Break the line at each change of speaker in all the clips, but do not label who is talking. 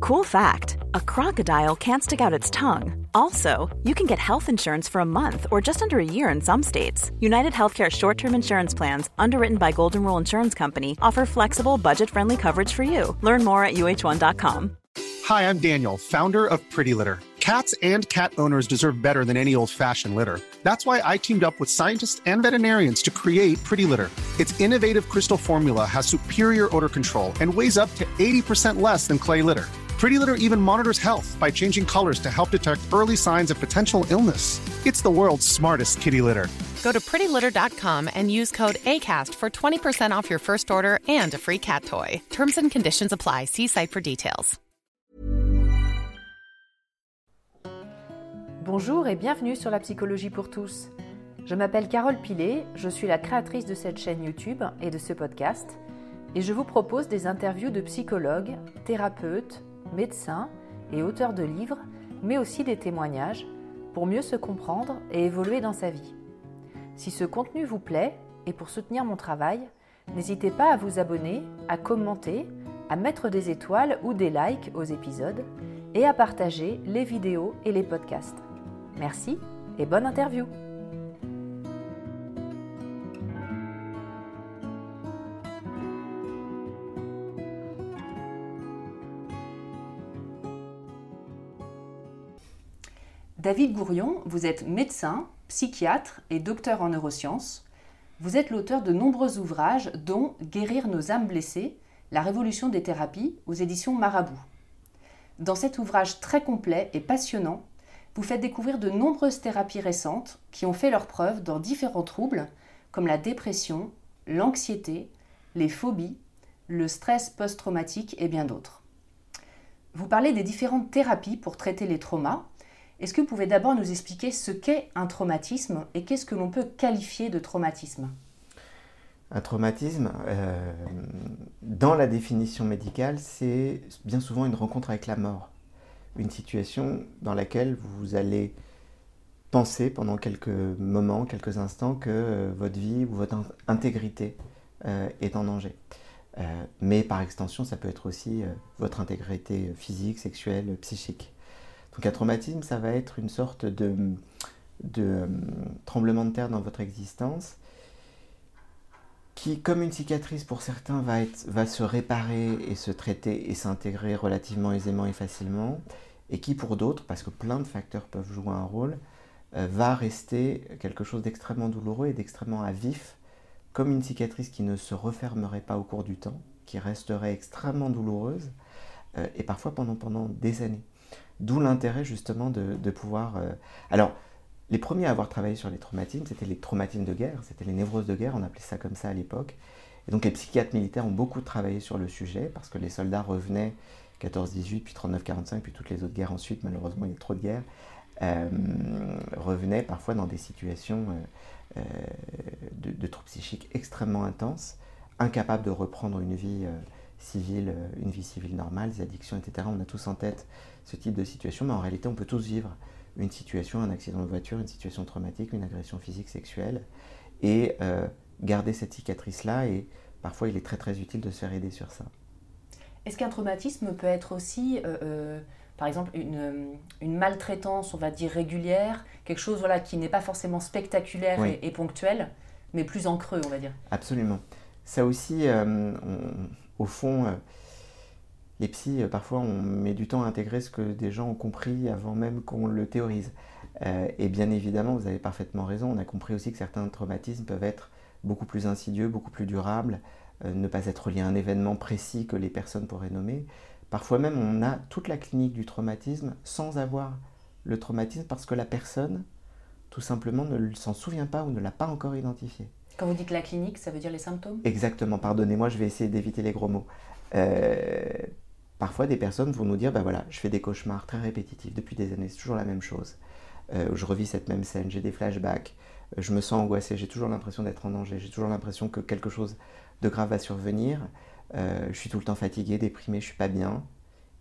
Cool fact a crocodile can't stick out its tongue. Also, you can get health insurance for a month or just under a year in some states. United Healthcare short term insurance plans, underwritten by Golden Rule Insurance Company, offer flexible, budget friendly coverage for you. Learn more at uh1.com.
Hi, I'm Daniel, founder of Pretty Litter. Cats and cat owners deserve better than any old fashioned litter. That's why I teamed up with scientists and veterinarians to create Pretty Litter. Its innovative crystal formula has superior odor control and weighs up to 80% less than clay litter. Pretty Litter even monitors health by changing colors to help detect early signs of potential illness. It's the world's smartest kitty litter.
Go to prettylitter.com and use code ACAST for 20% off your first order and a free cat toy. Terms and conditions apply. See site for details.
Bonjour et bienvenue sur la psychologie pour tous. Je m'appelle Carole Pilet, je suis la créatrice de cette chaîne YouTube et de ce podcast, et je vous propose des interviews de psychologues, thérapeutes, médecins et auteurs de livres, mais aussi des témoignages pour mieux se comprendre et évoluer dans sa vie. Si ce contenu vous plaît et pour soutenir mon travail, n'hésitez pas à vous abonner, à commenter, à mettre des étoiles ou des likes aux épisodes et à partager les vidéos et les podcasts. Merci et bonne interview David Gourion, vous êtes médecin, psychiatre et docteur en neurosciences. Vous êtes l'auteur de nombreux ouvrages dont Guérir nos âmes blessées, la révolution des thérapies aux éditions Marabout. Dans cet ouvrage très complet et passionnant, vous faites découvrir de nombreuses thérapies récentes qui ont fait leurs preuves dans différents troubles comme la dépression, l'anxiété, les phobies, le stress post-traumatique et bien d'autres. Vous parlez des différentes thérapies pour traiter les traumas. Est-ce que vous pouvez d'abord nous expliquer ce qu'est un traumatisme et qu'est-ce que l'on peut qualifier de traumatisme?
Un traumatisme, euh, dans la définition médicale, c'est bien souvent une rencontre avec la mort. Une situation dans laquelle vous allez penser pendant quelques moments, quelques instants que euh, votre vie ou votre intégrité euh, est en danger. mais par extension, ça peut être aussi votre intégrité physique, sexuelle, psychique. Donc un traumatisme, ça va être une sorte de, de tremblement de terre dans votre existence qui, comme une cicatrice pour certains, va, se réparer et se traiter et s'intégrer relativement aisément et facilement, et qui pour d'autres, parce que plein de facteurs peuvent jouer un rôle, euh, va rester quelque chose d'extrêmement douloureux et d'extrêmement à vif, comme une cicatrice qui ne se refermerait pas au cours du temps, qui resterait extrêmement douloureuse, euh, et parfois pendant des années. D'où l'intérêt justement de, pouvoir... Euh, alors, les premiers à avoir travaillé sur les traumatismes, c'était les traumatismes de guerre, c'était les névroses de guerre, on appelait ça comme ça à l'époque. Et donc les psychiatres militaires ont beaucoup travaillé sur le sujet parce que les soldats revenaient 14-18, puis 39-45, puis toutes les autres guerres ensuite, malheureusement il y a trop de guerres, euh, revenaient parfois dans des situations euh, de, de, troubles psychiques extrêmement intenses, incapables de reprendre une vie civile, une vie civile normale, des addictions, etc. On a tous en tête ce type de situation, mais en réalité, on peut tous vivre une situation, un accident de voiture, une situation traumatique, une agression physique, sexuelle, et euh, garder cette cicatrice-là, et parfois il est très très utile de se faire aider sur ça.
Est-ce qu'un traumatisme peut être aussi, euh, euh, par exemple, une, une, maltraitance, on va dire, régulière, quelque chose voilà, qui n'est pas forcément spectaculaire et, ponctuel, mais plus en creux, on va dire?
Absolument. Ça aussi, au fond, les psys, euh, parfois, on met du temps à intégrer ce que des gens ont compris avant même qu'on le théorise. Euh, et bien évidemment, vous avez parfaitement raison, on a compris aussi que certains traumatismes peuvent être beaucoup plus insidieux, beaucoup plus durables, euh, ne pas être liés à un événement précis que les personnes pourraient nommer. Parfois même, on a toute la clinique du traumatisme sans avoir le traumatisme parce que la personne, tout simplement, ne s'en souvient pas ou ne l'a pas encore identifié.
Quand vous dites la clinique, ça veut dire les symptômes?
Exactement, pardonnez-moi, je vais essayer d'éviter les gros mots. Parfois des personnes vont nous dire, ben voilà, je fais des cauchemars très répétitifs depuis des années, c'est toujours la même chose. Euh, je revis cette même scène, j'ai des flashbacks, euh, je me sens angoissé, j'ai toujours l'impression d'être en danger, j'ai toujours l'impression que quelque chose de grave va survenir, euh, je suis tout le temps fatigué, déprimé, je suis pas bien,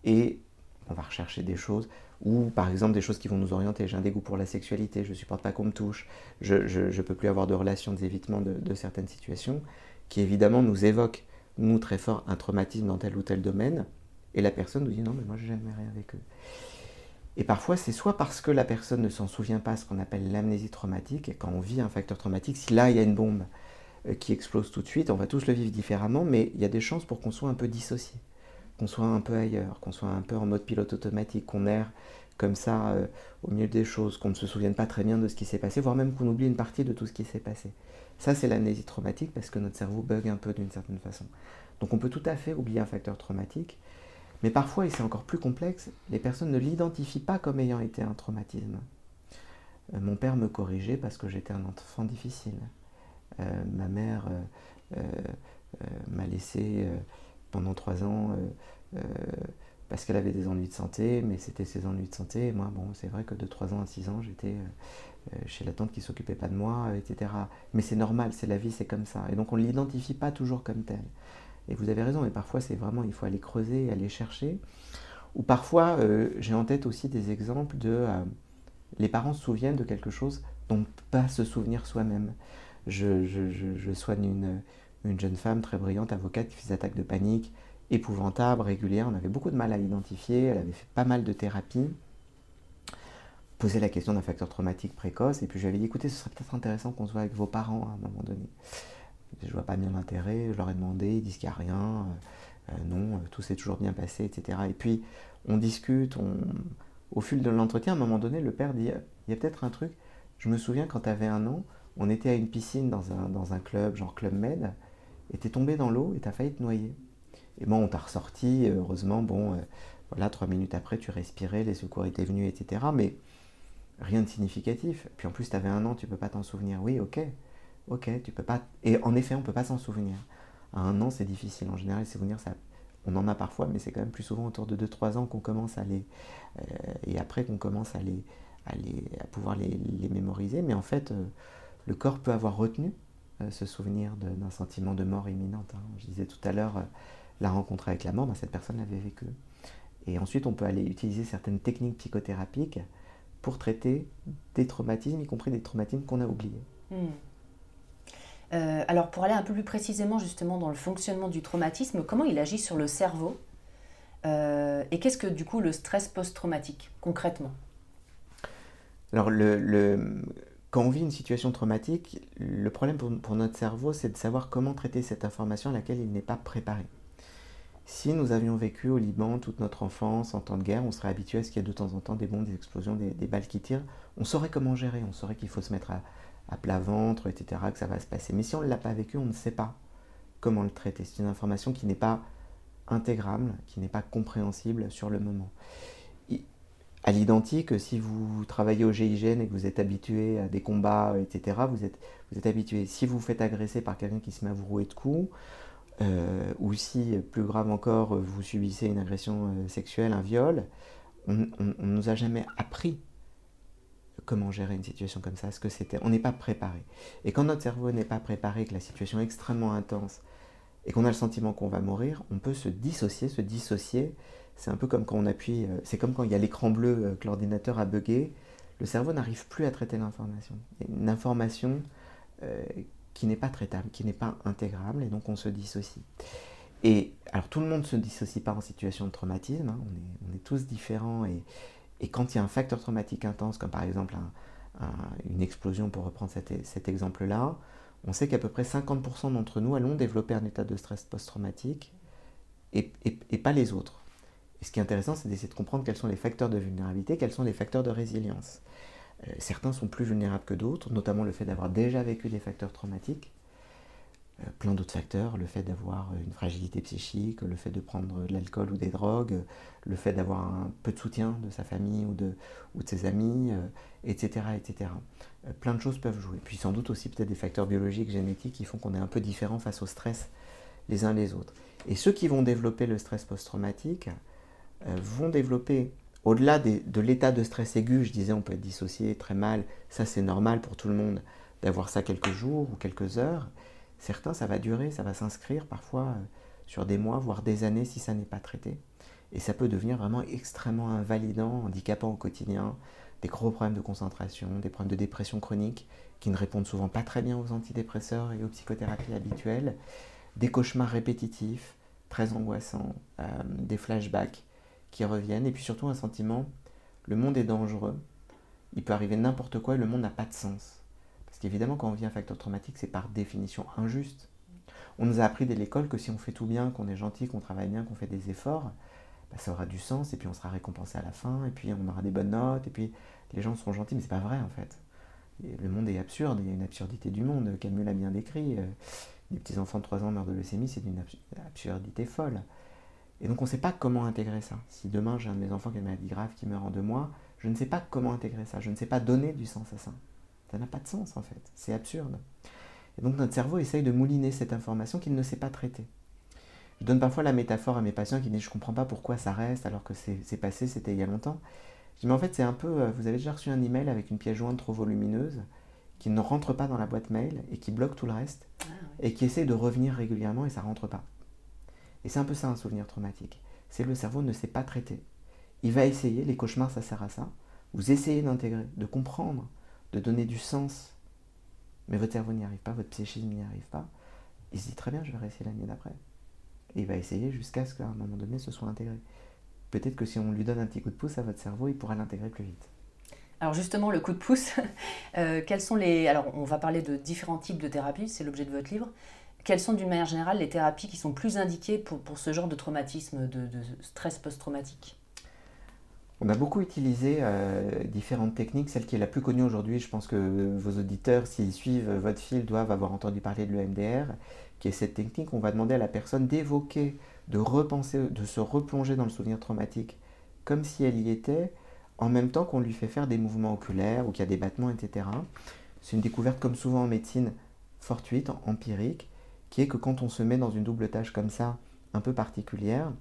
et on va rechercher des choses, ou par exemple des choses qui vont nous orienter. J'ai un dégoût pour la sexualité, je ne supporte pas qu'on me touche, je ne peux plus avoir de relations, des évitements de, certaines situations, qui évidemment nous évoquent, nous très fort, un traumatisme dans tel ou tel domaine, et la personne nous dit non mais moi je jamais rien avec eux. Et parfois c'est soit parce que la personne ne s'en souvient pas, ce qu'on appelle l'amnésie traumatique, et quand on vit un facteur traumatique, si là il y a une bombe euh, qui explose tout de suite, on va tous le vivre différemment, mais il y a des chances pour qu'on soit un peu dissocié qu'on soit un peu ailleurs, qu'on soit un peu en mode pilote automatique, qu'on erre comme ça euh, au milieu des choses, qu'on ne se souvienne pas très bien de ce qui s'est passé, voire même qu'on oublie une partie de tout ce qui s'est passé. Ça, c'est l'amnésie traumatique parce que notre cerveau bug un peu d'une certaine façon. Donc on peut tout à fait oublier un facteur traumatique, mais parfois, et c'est encore plus complexe, les personnes ne l'identifient pas comme ayant été un traumatisme. Euh, mon père me corrigeait parce que j'étais un enfant difficile. Euh, ma mère m'a laissé pendant trois ans euh, euh, parce qu'elle avait des ennuis de santé, mais c'était ses ennuis de santé. Moi, bon, c'est vrai que de 3 ans à 6 ans, j'étais euh, chez la tante qui s'occupait pas de moi, etc. Mais c'est normal, c'est la vie, c'est comme ça. Et donc on ne l'identifie pas toujours comme tel. Et vous avez raison, mais parfois c'est vraiment, il faut aller creuser, aller chercher. Ou parfois, j'ai en tête aussi des exemples de les parents se souviennent de quelque chose dont pas se souvenir soi-même. Je, je, je, soigne une, une jeune femme très brillante, avocate, qui fait des attaques de panique épouvantables, régulières. On avait beaucoup de mal à l'identifier. Elle avait fait pas mal de thérapies. Posé la question d'un facteur traumatique précoce. Et puis je lui dit écoutez, ce serait peut-être intéressant qu'on se voit avec vos parents à un moment donné. Je vois pas bien l'intérêt. Je leur ai demandé. Ils disent qu'il n'y a rien. Euh, non, euh, tout s'est toujours bien passé, etc. Et puis on discute. On... Au fil de l'entretien, à un moment donné, le père dit il y a peut-être un truc. Je me souviens quand tu avais un an, on était à une piscine dans un, dans un club, genre Club Med et t'es tombé dans l'eau et t'as failli te noyer. Et bon, on t'a ressorti, heureusement, bon, euh, voilà, trois minutes après, tu respirais, les secours étaient venus, etc. Mais rien de significatif. Puis en plus, tu avais un an, tu peux pas t'en souvenir. Oui, ok, ok, tu peux pas. Et en effet, on peut pas s'en souvenir. À un an, c'est difficile. En général, les souvenirs, ça, on en a parfois, mais c'est quand même plus souvent autour de 2-3 ans qu'on commence à les. Euh, et après qu'on commence à les, à pouvoir les, mémoriser. Mais en fait, euh, le corps peut avoir retenu euh, ce souvenir d'un sentiment de mort imminente. Hein. Je disais tout à l'heure, euh, la rencontre avec la mort, ben, cette personne l'avait vécu. Et ensuite, on peut aller utiliser certaines techniques psychothérapiques pour traiter des traumatismes, y compris des traumatismes qu'on a oubliés. Hmm.
Euh, alors, pour aller un peu plus précisément justement dans le fonctionnement du traumatisme, comment il agit sur le cerveau Et qu'est-ce que du coup le stress post-traumatique concrètement?
Alors, le, quand on vit une situation traumatique, le problème pour, notre cerveau, c'est de savoir comment traiter cette information à laquelle il n'est pas préparé. Si nous avions vécu au Liban toute notre enfance en temps de guerre, on serait habitué à ce qu'il y ait de temps en temps des bombes, des explosions, des, balles qui tirent. On saurait comment gérer, on saurait qu'il faut se mettre à, plat ventre, etc., que ça va se passer. Mais si on ne l'a pas vécu, on ne sait pas comment le traiter. C'est une information qui n'est pas intégrable, qui n'est pas compréhensible sur le moment à l'identique, si vous travaillez au GIGN et que vous êtes habitué à des combats, etc., vous êtes, vous êtes habitué. Si vous vous faites agresser par quelqu'un qui se met à vous rouer de coups, euh, ou si, plus grave encore, vous subissez une agression euh, sexuelle, un viol, on ne nous a jamais appris comment gérer une situation comme ça, ce que c'était. On n'est pas préparé. Et quand notre cerveau n'est pas préparé, que la situation est extrêmement intense, et qu'on a le sentiment qu'on va mourir, on peut se dissocier, se dissocier c'est un peu comme quand on appuie, euh, c'est comme quand il y a l'écran bleu euh, que l'ordinateur a bugué, le cerveau n'arrive plus à traiter l'information. Une information euh, qui n'est pas traitable, qui n'est pas intégrable, et donc on se dissocie. Et alors tout le monde ne se dissocie pas en situation de traumatisme, hein. on, est, tous différents, et, quand il y a un facteur traumatique intense, comme par exemple une explosion, pour reprendre cet, exemple-là, on sait qu'à peu près 50% d'entre nous allons développer un état de stress post-traumatique, et pas les autres. Et ce qui est intéressant, c'est d'essayer de comprendre quels sont les facteurs de vulnérabilité, quels sont les facteurs de résilience. Euh, certains sont plus vulnérables que d'autres, notamment le fait d'avoir déjà vécu des facteurs traumatiques. Euh, plein d'autres facteurs, le fait d'avoir une fragilité psychique, le fait de prendre de l'alcool ou des drogues, le fait d'avoir un peu de soutien de sa famille ou de, ses amis, etc. Euh, etc. plein de choses peuvent jouer. Puis sans doute aussi peut-être des facteurs biologiques, génétiques qui font qu'on est un peu différent face au stress les uns les autres. Et ceux qui vont développer le stress post-traumatique, vont développer, au-delà de l'état de stress aigu, je disais on peut être dissocié très mal, ça c'est normal pour tout le monde d'avoir ça quelques jours ou quelques heures. Certains, ça va durer, ça va s'inscrire parfois euh, sur des mois, voire des années si ça n'est pas traité. Et ça peut devenir vraiment extrêmement invalidant, handicapant au quotidien, des gros problèmes de concentration, des problèmes de dépression chronique qui ne répondent souvent pas très bien aux antidépresseurs et aux psychothérapies habituelles, des cauchemars répétitifs, très angoissants, euh, des flashbacks qui reviennent, et puis surtout un sentiment, le monde est dangereux, il peut arriver n'importe quoi et le monde n'a pas de sens. Parce qu'évidemment, quand on vit un facteur traumatique, c'est par définition injuste. On nous a appris dès l'école que si on fait tout bien, qu'on est gentil, qu'on travaille bien, qu'on fait des efforts, bah, ça aura du sens, et puis on sera récompensé à la fin, et puis on aura des bonnes notes, et puis les gens seront gentils, mais c'est pas vrai en fait. le monde est absurde, il y a une absurdité du monde, Camus l'a bien décrit. Euh, des petits enfants de 3 ans meurent de leucémie, c'est une absurdité folle. Et donc on ne sait pas comment intégrer ça. Si demain j'ai un de mes enfants qui a une maladie grave qui meurt en deux mois, je ne sais pas comment intégrer ça, je ne sais pas donner du sens à ça. Ça n'a pas de sens en fait, c'est absurde. Et donc notre cerveau essaye de mouliner cette information qu'il ne sait pas traiter. Je donne parfois la métaphore à mes patients qui disent Je comprends pas pourquoi ça reste alors que c'est passé, c'était il y a longtemps. Je dis Mais en fait, c'est un peu. Euh, vous avez déjà reçu un email avec une pièce jointe trop volumineuse qui ne rentre pas dans la boîte mail et qui bloque tout le reste ah et qui essaie de revenir régulièrement et ça rentre pas. Et c'est un peu ça un souvenir traumatique. C'est le cerveau ne sait pas traiter. Il va essayer, les cauchemars ça sert à ça. Vous essayez d'intégrer, de comprendre, de donner du sens. Mais votre cerveau n'y arrive pas, votre psychisme n'y arrive pas. Il se dit très bien, je vais réessayer l'année d'après. Et il va essayer jusqu'à ce qu'à un moment donné, ce soit intégré. Peut-être que si on lui donne un petit coup de pouce à votre cerveau, il pourra l'intégrer plus vite.
Alors justement, le coup de pouce, euh, quels sont les... Alors on va parler de différents types de thérapies, c'est l'objet de votre livre. Quelles sont d'une manière générale les thérapies qui sont plus indiquées pour, pour ce genre de traumatisme, de, stress post-traumatique?
On a beaucoup utilisé euh, différentes techniques. Celle qui est la plus connue aujourd'hui, je pense que vos auditeurs, s'ils suivent votre fil, doivent avoir entendu parler de l'EMDR qui est cette technique, on va demander à la personne d'évoquer, de repenser, de se replonger dans le souvenir traumatique comme si elle y était, en même temps qu'on lui fait faire des mouvements oculaires ou qu'il y a des battements, etc. C'est une découverte, comme souvent en médecine, fortuite, empirique, qui est que quand on se met dans une double tâche comme ça, un peu particulière,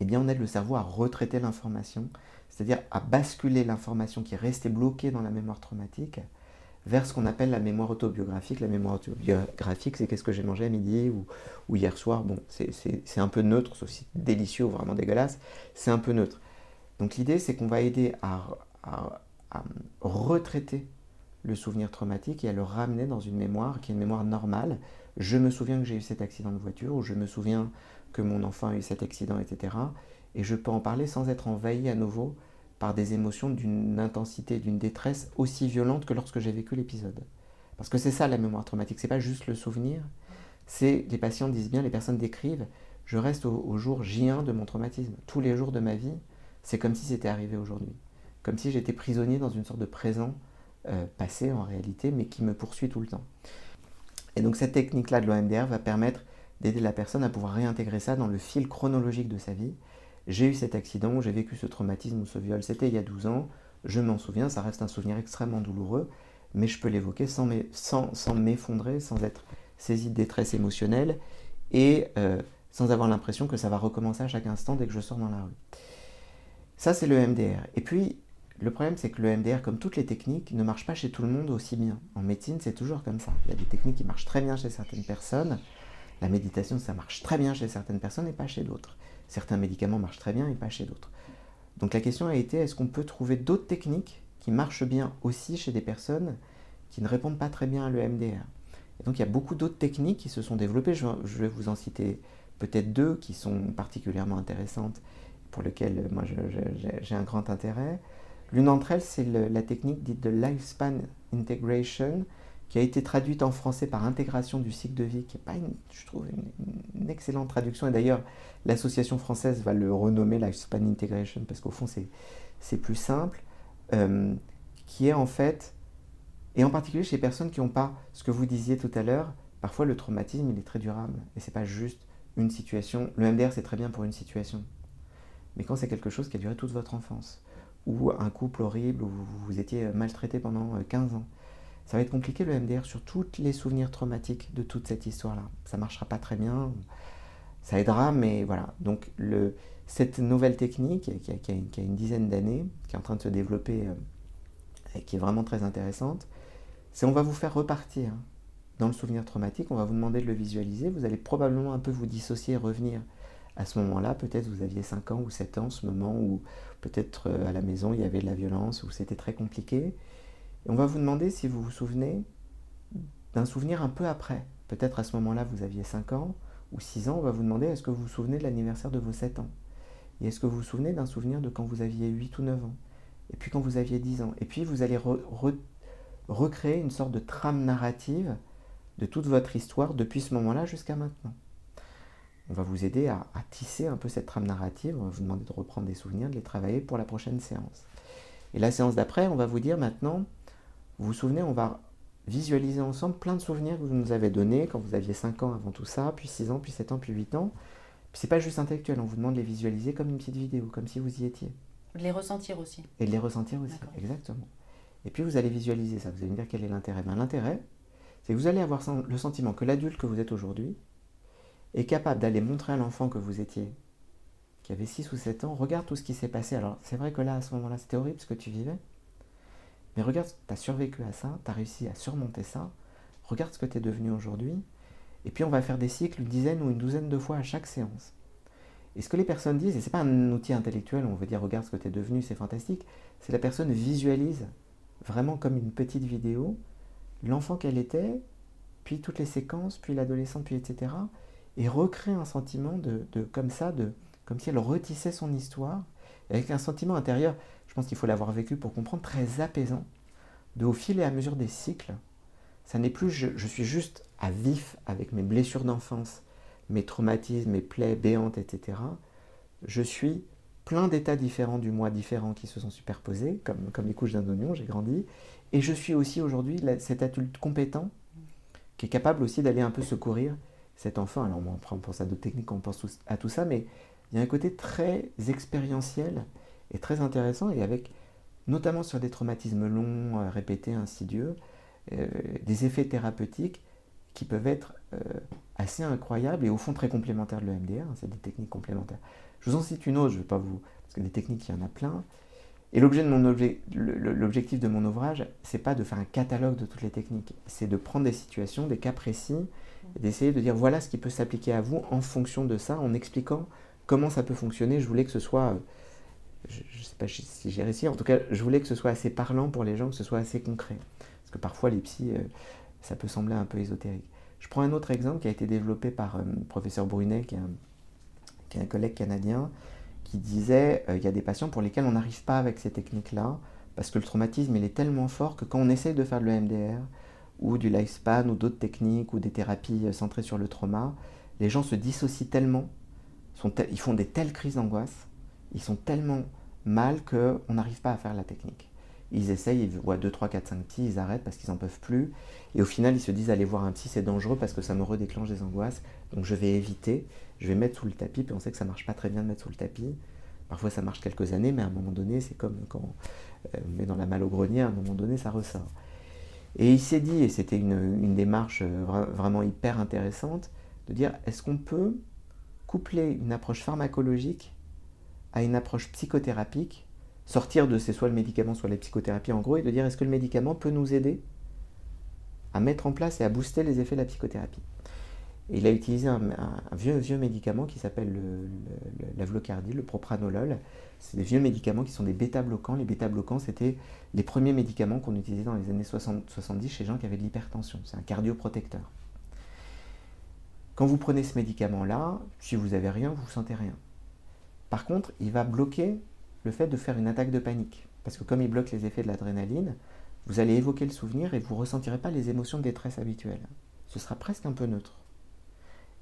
eh bien on aide le cerveau à retraiter l'information, c'est-à-dire à basculer l'information qui est restée bloquée dans la mémoire traumatique vers ce qu'on appelle la mémoire autobiographique. La mémoire autobiographique, c'est qu'est-ce que j'ai mangé à midi ou, hier soir. Bon, c'est un peu neutre, sauf si délicieux ou vraiment dégueulasse, c'est un peu neutre. Donc l'idée, c'est qu'on va aider à, retraiter le souvenir traumatique et à le ramener dans une mémoire qui est une mémoire normale. Je me souviens que j'ai eu cet accident de voiture, ou je me souviens que mon enfant a eu cet accident, etc. Et je peux en parler sans être envahi à nouveau par des émotions d'une intensité, d'une détresse aussi violente que lorsque j'ai vécu l'épisode. Parce que c'est ça la mémoire traumatique, c'est pas juste le souvenir, c'est, les patients disent bien, les personnes décrivent, je reste au, jour J1 de mon traumatisme. Tous les jours de ma vie, c'est comme si c'était arrivé aujourd'hui. Comme si j'étais prisonnier dans une sorte de présent euh, passé en réalité, mais qui me poursuit tout le temps. Et donc cette technique-là de l'OMDR va permettre d'aider la personne à pouvoir réintégrer ça dans le fil chronologique de sa vie j'ai eu cet accident, j'ai vécu ce traumatisme ou ce viol, c'était il y a 12 ans, je m'en souviens, ça reste un souvenir extrêmement douloureux, mais je peux l'évoquer sans, m'effondrer, sans être saisi de détresse émotionnelle et euh, sans avoir l'impression que ça va recommencer à chaque instant dès que je sors dans la rue. Ça, c'est le MDR. Et puis, le problème, c'est que le MDR, comme toutes les techniques, ne marche pas chez tout le monde aussi bien. En médecine, c'est toujours comme ça. Il y a des techniques qui marchent très bien chez certaines personnes. La méditation, ça marche très bien chez certaines personnes et pas chez d'autres. Certains médicaments marchent très bien et pas chez d'autres. Donc la question a été, est-ce qu'on peut trouver d'autres techniques qui marchent bien aussi chez des personnes qui ne répondent pas très bien à l'EMDR Et donc il y a beaucoup d'autres techniques qui se sont développées. Je, vais vous en citer peut-être deux qui sont particulièrement intéressantes, pour lesquelles moi j'ai un grand intérêt. L'une d'entre elles, c'est la technique dite de lifespan integration, qui a été traduite en français par intégration du cycle de vie, qui n'est pas, une, je trouve, une, excellente traduction. Et d'ailleurs, l'association française va le renommer Lifespan Integration, parce qu'au fond, c'est plus simple, euh, qui est en fait, et en particulier chez les personnes qui n'ont pas, ce que vous disiez tout à l'heure, parfois le traumatisme, il est très durable. Et c'est pas juste une situation. Le MDR, c'est très bien pour une situation. Mais quand c'est quelque chose qui a duré toute votre enfance, ou un couple horrible, où vous étiez maltraité pendant 15 euh, ans, ça va être compliqué le MDR sur tous les souvenirs traumatiques de toute cette histoire-là. Ça marchera pas très bien, ça aidera, mais voilà. Donc le, Cette nouvelle technique, qui a, une, dizaine d'années, qui est en train de se développer euh, et qui est vraiment très intéressante, c'est on va vous faire repartir dans le souvenir traumatique, on va vous demander de le visualiser, vous allez probablement un peu vous dissocier, revenir à ce moment-là, peut-être vous aviez 5 ans ou 7 ans, ce moment où peut-être euh, à la maison il y avait de la violence, où c'était très compliqué. On va vous demander si vous vous souvenez d'un souvenir un peu après. Peut-être à ce moment-là vous aviez 5 ans ou 6 ans, on va vous demander est-ce que vous vous souvenez de l'anniversaire de vos 7 ans? Et est-ce que vous vous souvenez d'un souvenir de quand vous aviez 8 ou 9 ans? Et puis quand vous aviez 10 ans? Et puis vous allez recréer une sorte de trame narrative de toute votre histoire depuis ce moment-là jusqu'à maintenant va vous aider à, tisser un peu cette trame narrative, on va vous demander de reprendre des souvenirs, de les travailler pour la prochaine séance. Et la séance d'après, on va vous dire maintenant, vous vous souvenez, on va visualiser ensemble plein de souvenirs que vous nous avez donnés quand vous aviez 5 ans avant tout ça, puis 6 ans, puis 7 ans, puis 8 ans. Puis c'est pas juste intellectuel, on vous demande de les visualiser comme une petite vidéo, comme si vous y étiez.
De les ressentir aussi.
Et de les ressentir aussi, exactement. Et puis vous allez visualiser ça, vous allez me dire quel est l'intérêt. Ben, l'intérêt, c'est que vous allez avoir le sentiment que l'adulte que vous êtes aujourd'hui, est capable d'aller montrer à l'enfant que vous étiez, qui avait 6 ou 7 ans, regarde tout ce qui s'est passé. Alors c'est vrai que là, à ce moment-là, c'était horrible ce que tu vivais, mais regarde, tu as survécu à ça, tu as réussi à surmonter ça, regarde ce que tu es devenu aujourd'hui, et puis on va faire des cycles une dizaine ou une douzaine de fois à chaque séance. Et ce que les personnes disent, et ce n'est pas un outil intellectuel, on veut dire regarde ce que tu es devenu, c'est fantastique, c'est la personne visualise vraiment comme une petite vidéo l'enfant qu'elle était, puis toutes les séquences, puis l'adolescent, puis etc et recréer un sentiment de, comme ça, de, comme si elle retissait son histoire, avec un sentiment intérieur, je pense qu'il faut l'avoir vécu pour comprendre, très apaisant, de au fil et à mesure des cycles, ça n'est plus je, suis juste à vif avec mes blessures d'enfance, mes traumatismes, mes plaies béantes, etc. Je suis plein d'états différents du moi différents qui se sont superposés, comme, comme les couches d'un oignon, j'ai grandi, et je suis aussi aujourd'hui cet adulte compétent qui est capable aussi d'aller un peu secourir cet enfant. Alors on pense à d'autres techniques, on pense à tout ça, mais il y a un côté très expérientiel et très intéressant, et avec notamment sur des traumatismes longs, euh, répétés, insidieux, euh, des effets thérapeutiques qui peuvent être euh, assez incroyables et au fond très complémentaires de l'EMDR, hein, c'est des techniques complémentaires. Je vous en cite une autre, je ne vais pas vous... parce que des techniques, il y en a plein. Et l'objet de l'objectif de mon ouvrage, c'est pas de faire un catalogue de toutes les techniques, c'est de prendre des situations, des cas précis, d'essayer de dire voilà ce qui peut s'appliquer à vous en fonction de ça, en expliquant comment ça peut fonctionner. Je voulais que ce soit, euh, je ne sais pas si j'ai réussi, en tout cas, je voulais que ce soit assez parlant pour les gens, que ce soit assez concret. Parce que parfois, les psys, euh, ça peut sembler un peu ésotérique. Je prends un autre exemple qui a été développé par le euh, professeur Brunet, qui est, un, collègue canadien, qui disait il y a des patients pour lesquels on n'arrive pas avec ces techniques-là, parce que le traumatisme, il est tellement fort que quand on essaye de faire de l'EMDR, ou du lifespan ou d'autres techniques ou des thérapies euh, centrées sur le trauma, les gens se dissocient tellement, ils font des telles crises d'angoisse, ils sont tellement mal qu'on n'arrive pas à faire la technique. Ils essayent, ils voient 2, 3, 4, 5 petits, ils arrêtent parce qu'ils n'en peuvent plus. Et au final, ils se disent, aller voir un psy, c'est dangereux parce que ça me redéclenche des angoisses. Donc je vais éviter, je vais mettre sous le tapis. Puis on sait que ça marche pas très bien de mettre sous le tapis. Parfois ça marche quelques années, mais à un moment donné, c'est comme quand euh, on met dans la malle au grenier, à un moment donné, ça ressort. Et il s'est dit, et c'était une, démarche euh, vraiment hyper intéressante, de dire est-ce qu'on peut coupler une approche pharmacologique à une approche psychothérapique, sortir de c'est soit le médicament, soit la psychothérapie en gros, et de dire est-ce que le médicament peut nous aider à mettre en place et à booster les effets de la psychothérapie? Il a utilisé un, vieux, médicament qui s'appelle l'avlocardie, le, le propranolol, c'est des vieux médicaments qui sont des bêta-bloquants. Les bêta-bloquants, c'était les premiers médicaments qu'on utilisait dans les années 60, 70 chez les gens qui avaient de l'hypertension. C'est un cardioprotecteur. Quand vous prenez ce médicament-là, si vous n'avez rien, vous ne sentez rien. Par contre, il va bloquer le fait de faire une attaque de panique. Parce que comme il bloque les effets de l'adrénaline, vous allez évoquer le souvenir et vous ne ressentirez pas les émotions de détresse habituelles. Ce sera presque un peu neutre.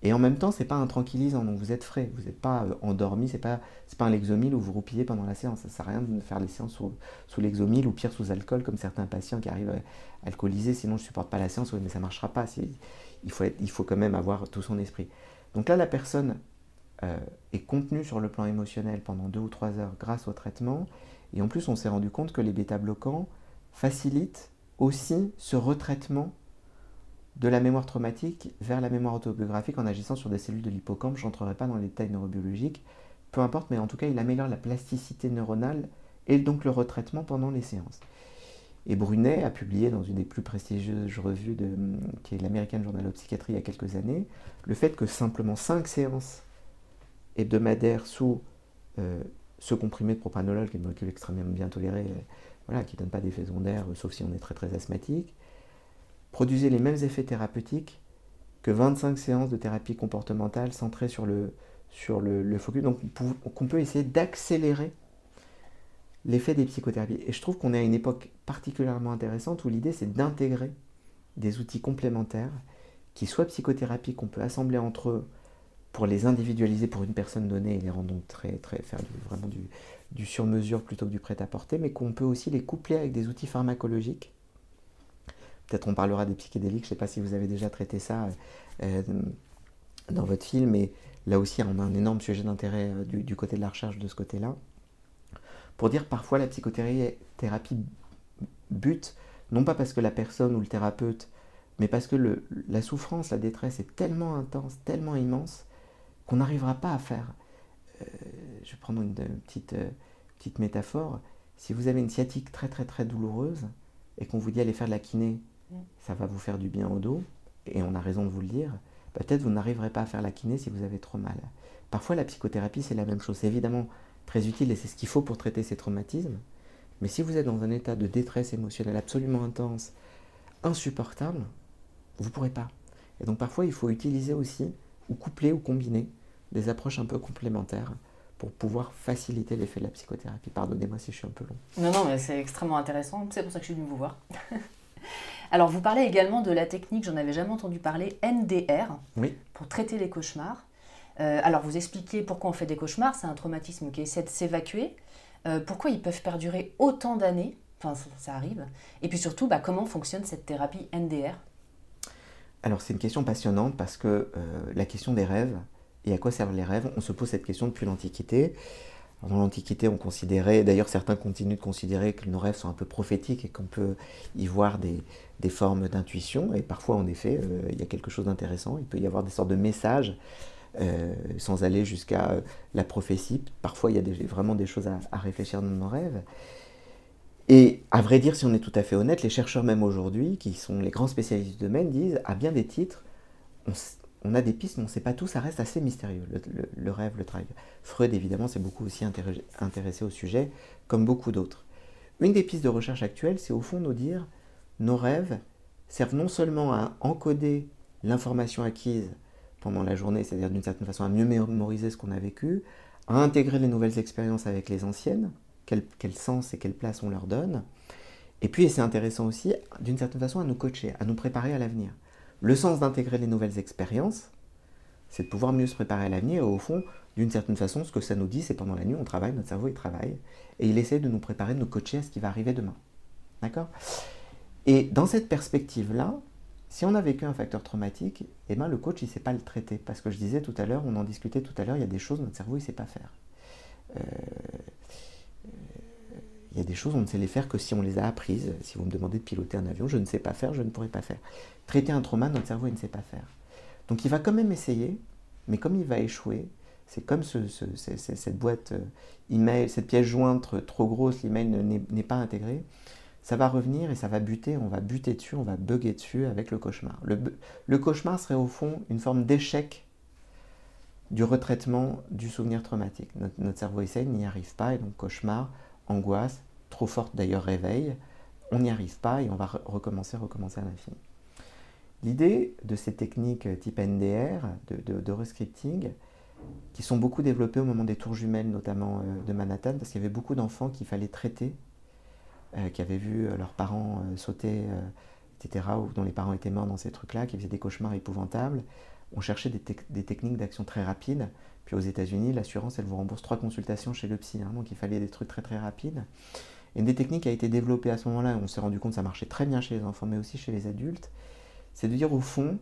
Et en même temps, c'est pas un tranquillisant, donc vous êtes frais, vous n'êtes pas euh, endormi, c'est pas, pas un lexomil où vous roupillez pendant la séance. Ça sert à rien de faire les séances sous, sous l'exomil ou pire sous alcool, comme certains patients qui arrivent alcoolisés, sinon je supporte pas la séance, mais ça marchera pas. Il faut, il faut quand même avoir tout son esprit. Donc là, la personne euh, est contenue sur le plan émotionnel pendant deux ou trois heures grâce au traitement, et en plus, on s'est rendu compte que les bêta-bloquants facilitent aussi ce retraitement de la mémoire traumatique vers la mémoire autobiographique en agissant sur des cellules de l'hippocampe. Je n'entrerai pas dans les détails neurobiologiques peu importe, mais en tout cas, il améliore la plasticité neuronale et donc le retraitement pendant les séances. Et Brunet a publié dans une des plus prestigieuses revues, qui est l'American Journal of Psychiatry il y a quelques années, le fait que simplement 5 séances hebdomadaires sous euh, ce comprimé de propranolol, qui est une molécule extrêmement bien tolérée, euh, voilà, qui ne donne pas d'effets secondaires, sauf si on est très très asthmatique, produisait les mêmes effets thérapeutiques que 25 séances de thérapie comportementale centrées sur le, sur focus. Donc on peut essayer d'accélérer l'effet des psychothérapies. Et je trouve qu'on est à une époque particulièrement intéressante où l'idée c'est d'intégrer des outils complémentaires qui soient psychothérapie qu'on peut assembler entre eux pour les individualiser pour une personne donnée et les rendre très, très, faire vraiment du, du sur-mesure plutôt que du prêt-à-porter, mais qu'on peut aussi les coupler avec des outils pharmacologiques. Peut-être on parlera des psychédéliques, je ne sais pas si vous avez déjà traité ça euh, dans votre film, mais là aussi on a un énorme sujet d'intérêt euh, du, côté de la recherche de ce côté-là. Pour dire parfois la psychothérapie bute, non pas parce que la personne ou le thérapeute, mais parce que la souffrance, la détresse est tellement intense, tellement immense, qu'on n'arrivera pas à faire. Euh, je vais prendre une, petite, euh, petite métaphore. Si vous avez une sciatique très très très douloureuse et qu'on vous dit aller faire de la kiné. Ça va vous faire du bien au dos, et on a raison de vous le dire, peut-être vous n'arriverez pas à faire la kiné si vous avez trop mal. Parfois la psychothérapie c'est la même chose. C'est évidemment très utile et c'est ce qu'il faut pour traiter ces traumatismes. Mais si vous êtes dans un état de détresse émotionnelle absolument intense, insupportable, vous ne pourrez pas. Et donc parfois il faut utiliser aussi ou coupler ou combiner des approches un peu complémentaires pour pouvoir faciliter l'effet de la psychothérapie. Pardonnez-moi si je suis un peu long.
Non, non, mais c'est extrêmement intéressant. C'est pour ça que je suis venue vous voir. Alors, vous parlez également de la technique, j'en avais jamais entendu parler, NDR,
oui.
pour traiter les cauchemars. Euh, alors, vous expliquez pourquoi on fait des cauchemars. C'est un traumatisme qui essaie de s'évacuer. Euh, pourquoi ils peuvent perdurer autant d'années Enfin, ça, arrive. Et puis surtout, bah, comment fonctionne cette thérapie NDR
alors c'est une question passionnante parce que euh, la question des rêves et à quoi servent les rêves, on se pose cette question depuis l'Antiquité. Dans l'Antiquité, on considérait, d'ailleurs certains continuent de considérer que nos rêves sont un peu prophétiques et qu'on peut y voir des, formes d'intuition. Et parfois, en effet, euh, il y a quelque chose d'intéressant. Il peut y avoir des sortes de messages euh, sans aller jusqu'à la prophétie. Parfois, il y a vraiment des choses à, à réfléchir dans nos rêves. Et à vrai dire, si on est tout à fait honnête, les chercheurs même aujourd'hui, qui sont les grands spécialistes du domaine, disent, à bien des titres, on, a des pistes, mais on ne sait pas tout, ça reste assez mystérieux, le, rêve, le travail. Freud, évidemment, s'est beaucoup aussi intéressé au sujet, comme beaucoup d'autres. Une des pistes de recherche actuelles, c'est au fond nous dire, nos rêves servent non seulement à encoder l'information acquise pendant la journée, c'est-à-dire d'une certaine façon à mieux mémoriser ce qu'on a vécu, à intégrer les nouvelles expériences avec les anciennes, quel, sens et quelle place on leur donne. Et puis, c'est intéressant aussi, d'une certaine façon, à nous coacher, à nous préparer à l'avenir. Le sens d'intégrer les nouvelles expériences, c'est de pouvoir mieux se préparer à l'avenir. Et au fond, d'une certaine façon, ce que ça nous dit, c'est pendant la nuit, on travaille, notre cerveau, il travaille. Et il essaie de nous préparer, de nous coacher à ce qui va arriver demain. D'accord? Et dans cette perspective-là, si on a vécu un facteur traumatique, eh ben, le coach, il ne sait pas le traiter. Parce que je disais tout à l'heure, on en discutait tout à l'heure, il y a des choses, notre cerveau, il ne sait pas faire. Euh, il y a des choses, on ne sait les faire que si on les a apprises. Si vous me demandez de piloter un avion, je ne sais pas faire, je ne pourrai pas faire. Traiter un trauma, notre cerveau, il ne sait pas faire. Donc il va quand même essayer, mais comme il va échouer, c'est comme cette boîte euh, email, cette pièce jointe trop grosse, l'email n'est pas intégré, ça va revenir et ça va buter, on va buter dessus, on va bugger dessus avec le cauchemar. Le, cauchemar serait au fond une forme d'échec du retraitement du souvenir traumatique. Notre, notre cerveau essaye, n'y arrive pas, et donc cauchemar, angoisse, trop forte d'ailleurs réveil, on n'y arrive pas et on va recommencer, recommencer à l'infini. L'idée de ces techniques type NDR, de, rescripting, qui sont beaucoup développées au moment des tours jumelles, notamment euh, de Manhattan, parce qu'il y avait beaucoup d'enfants qu'il fallait traiter, euh, qui avaient vu euh, leurs parents sauter, etc., ou dont les parents étaient morts dans ces trucs-là, qui faisaient des cauchemars épouvantables. On cherchait des techniques d'action très rapides puis aux États-Unis, l'assurance, elle vous rembourse trois consultations chez le psy, hein, donc il fallait des trucs très très rapides. Une des techniques qui a été développée à ce moment-là, on s'est rendu compte que ça marchait très bien chez les enfants, mais aussi chez les adultes, c'est de dire au fond,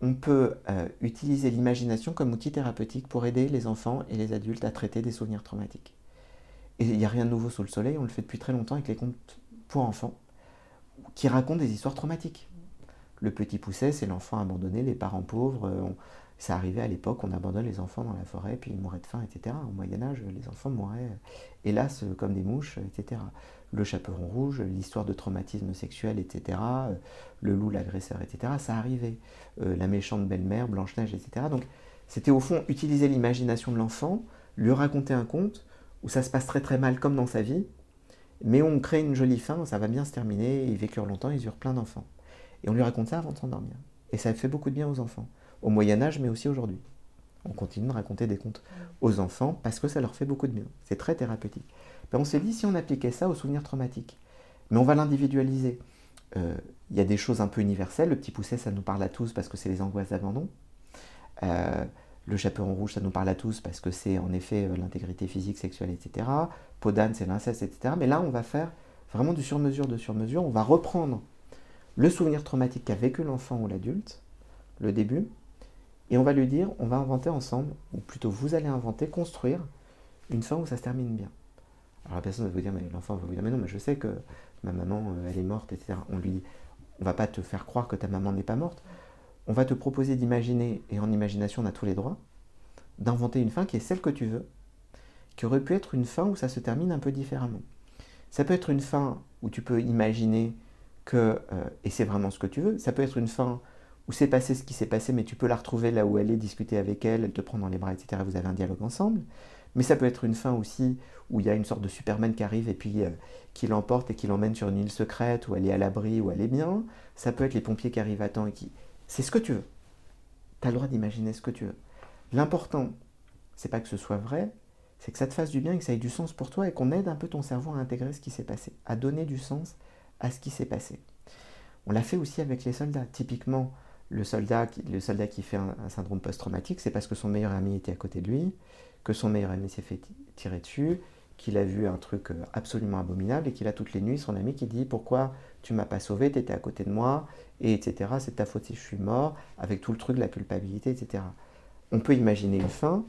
on peut euh, utiliser l'imagination comme outil thérapeutique pour aider les enfants et les adultes à traiter des souvenirs traumatiques. Et il n'y a rien de nouveau sous le soleil, on le fait depuis très longtemps avec les contes pour enfants, qui racontent des histoires traumatiques. Le petit pousset, c'est l'enfant abandonné, les parents pauvres. Euh, Ça arrivait à l'époque, on abandonne les enfants dans la forêt, puis ils mouraient de faim, etc. Au Moyen Âge, les enfants mouraient, hélas, comme des mouches, etc. Le chaperon rouge, l'histoire de traumatisme sexuel, etc. Le loup, l'agresseur, etc. Ça arrivait. la méchante belle-mère, Blanche-Neige, etc. Donc c'était au fond utiliser l'imagination de l'enfant, lui raconter un conte où ça se passe très très mal comme dans sa vie, mais on crée une jolie fin, ça va bien se terminer, ils vécurent longtemps, ils eurent plein d'enfants. Et on lui raconte ça avant de s'endormir. Et ça fait beaucoup de bien aux enfants, au Moyen Âge, mais aussi aujourd'hui. On continue de raconter des contes aux enfants parce que ça leur fait beaucoup de bien. C'est très thérapeutique. Ben, on s'est dit si on appliquait ça aux souvenirs traumatiques, mais on va l'individualiser. Euh, il y a des choses un peu universelles. Le petit pousset, ça nous parle à tous parce que c'est les angoisses d'abandon. Euh, le chaperon rouge, ça nous parle à tous parce que c'est en effet euh, l'intégrité physique, sexuelle, etc. Podane, c'est l'inceste, etc. Mais là, on va faire vraiment du sur-mesure de sur-mesure. On va reprendre le souvenir traumatique qu'a vécu l'enfant ou l'adulte, le début, et on va lui dire, on va inventer ensemble, ou plutôt vous allez inventer, construire une fin où ça se termine bien. Alors la personne va vous dire, mais l'enfant va vous dire, mais non, mais je sais que ma maman, euh, elle est morte, etc. On lui on va pas te faire croire que ta maman n'est pas morte. On va te proposer d'imaginer, et en imagination on a tous les droits, d'inventer une fin qui est celle que tu veux, qui aurait pu être une fin où ça se termine un peu différemment. Ça peut être une fin où tu peux imaginer que, euh, et c'est vraiment ce que tu veux, ça peut être une fin où c'est passé ce qui s'est passé, mais tu peux la retrouver là où elle est, discuter avec elle, elle te prend dans les bras, etc. Vous avez un dialogue ensemble. Mais ça peut être une fin aussi où il y a une sorte de Superman qui arrive et puis euh, qui l'emporte et qui l'emmène sur une île secrète où elle est à l'abri, où elle est bien. Ça peut être les pompiers qui arrivent à temps et qui... C'est ce que tu veux. Tu as le droit d'imaginer ce que tu veux. L'important, c'est pas que ce soit vrai, c'est que ça te fasse du bien et que ça ait du sens pour toi et qu'on aide un peu ton cerveau à intégrer ce qui s'est passé, à donner du sens à ce qui s'est passé. On l'a fait aussi avec les soldats. Typiquement, le soldat qui, fait un, syndrome post-traumatique, c'est parce que son meilleur ami était à côté de lui, que son meilleur ami s'est fait tirer dessus, qu'il a vu un truc euh, absolument abominable et qu'il a toutes les nuits son ami qui dit pourquoi tu m'as pas sauvé, tu étais à côté de moi, et etc. C'est ta faute si je suis mort, avec tout le truc, la culpabilité, etc. On peut imaginer une fin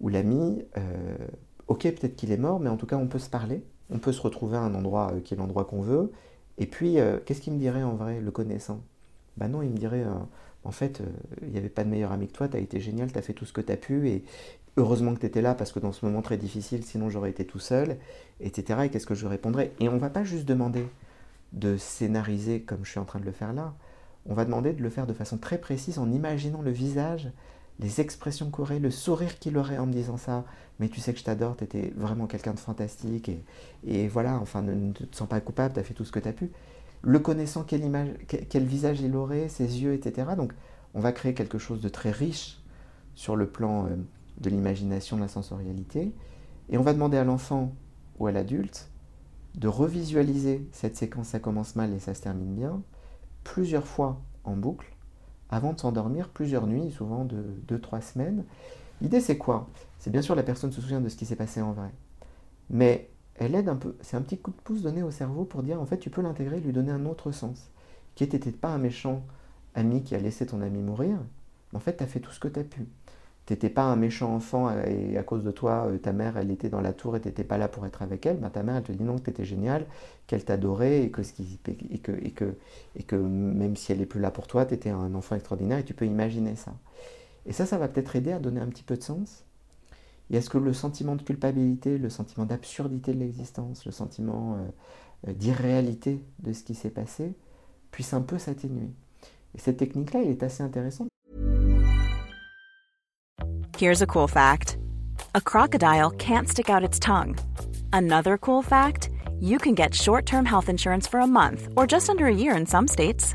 où l'ami, euh, ok, peut-être qu'il est mort, mais en tout cas, on peut se parler, on peut se retrouver à un endroit euh, qui est l'endroit qu'on veut. Et puis, qu'est-ce qu'il me dirait en vrai, le connaissant? Ben non, il me dirait, en fait, il n'y avait pas de meilleur ami que toi, tu as été génial, tu as fait tout ce que tu as pu, et heureusement que tu étais là, parce que dans ce moment très difficile, sinon j'aurais été tout seul, etc. Et qu'est-ce que je répondrais? Et on va pas juste demander de scénariser comme je suis en train de le faire là, on va demander de le faire de façon très précise en imaginant le visage, les expressions qu'aurait, le sourire qu'il aurait en me disant ça. Mais tu sais que je t'adore, tu étais vraiment quelqu'un de fantastique. Et, voilà, enfin, ne, te sens pas coupable, tu as fait tout ce que tu as pu. Le connaissant, quel, visage il aurait, ses yeux, etc. Donc, on va créer quelque chose de très riche sur le plan euh, de l'imagination, de la sensorialité. Et on va demander à l'enfant ou à l'adulte de revisualiser cette séquence, ça commence mal et ça se termine bien, plusieurs fois en boucle avant de s'endormir, plusieurs nuits, souvent de 2-3 semaines. L'idée c'est quoi? C'est bien sûr la personne se souvient de ce qui s'est passé en vrai. Mais elle aide un peu, c'est un petit coup de pouce donné au cerveau pour dire en fait tu peux l'intégrer, lui donner un autre sens. Qui n'était pas un méchant ami qui a laissé ton ami mourir, en fait tu as fait tout ce que tu as pu t'étais pas un méchant enfant et à cause de toi, euh, ta mère, elle était dans la tour et t'étais pas là pour être avec elle, ben, ta mère, elle te dit non, que t'étais génial, qu'elle t'adorait et que, même si elle est plus là pour toi, t'étais un enfant extraordinaire et tu peux imaginer ça. Et ça, ça va peut-être aider à donner un petit peu de sens. Et est-ce que le sentiment de culpabilité, le sentiment d'absurdité de l'existence, le sentiment euh, d'irréalité de ce qui s'est passé puisse un peu s'atténuer Et cette technique-là, elle est assez intéressante
Here's a cool fact a crocodile can't stick out its tongue. Another cool fact you can get short term health insurance for a month or just under a year in some states.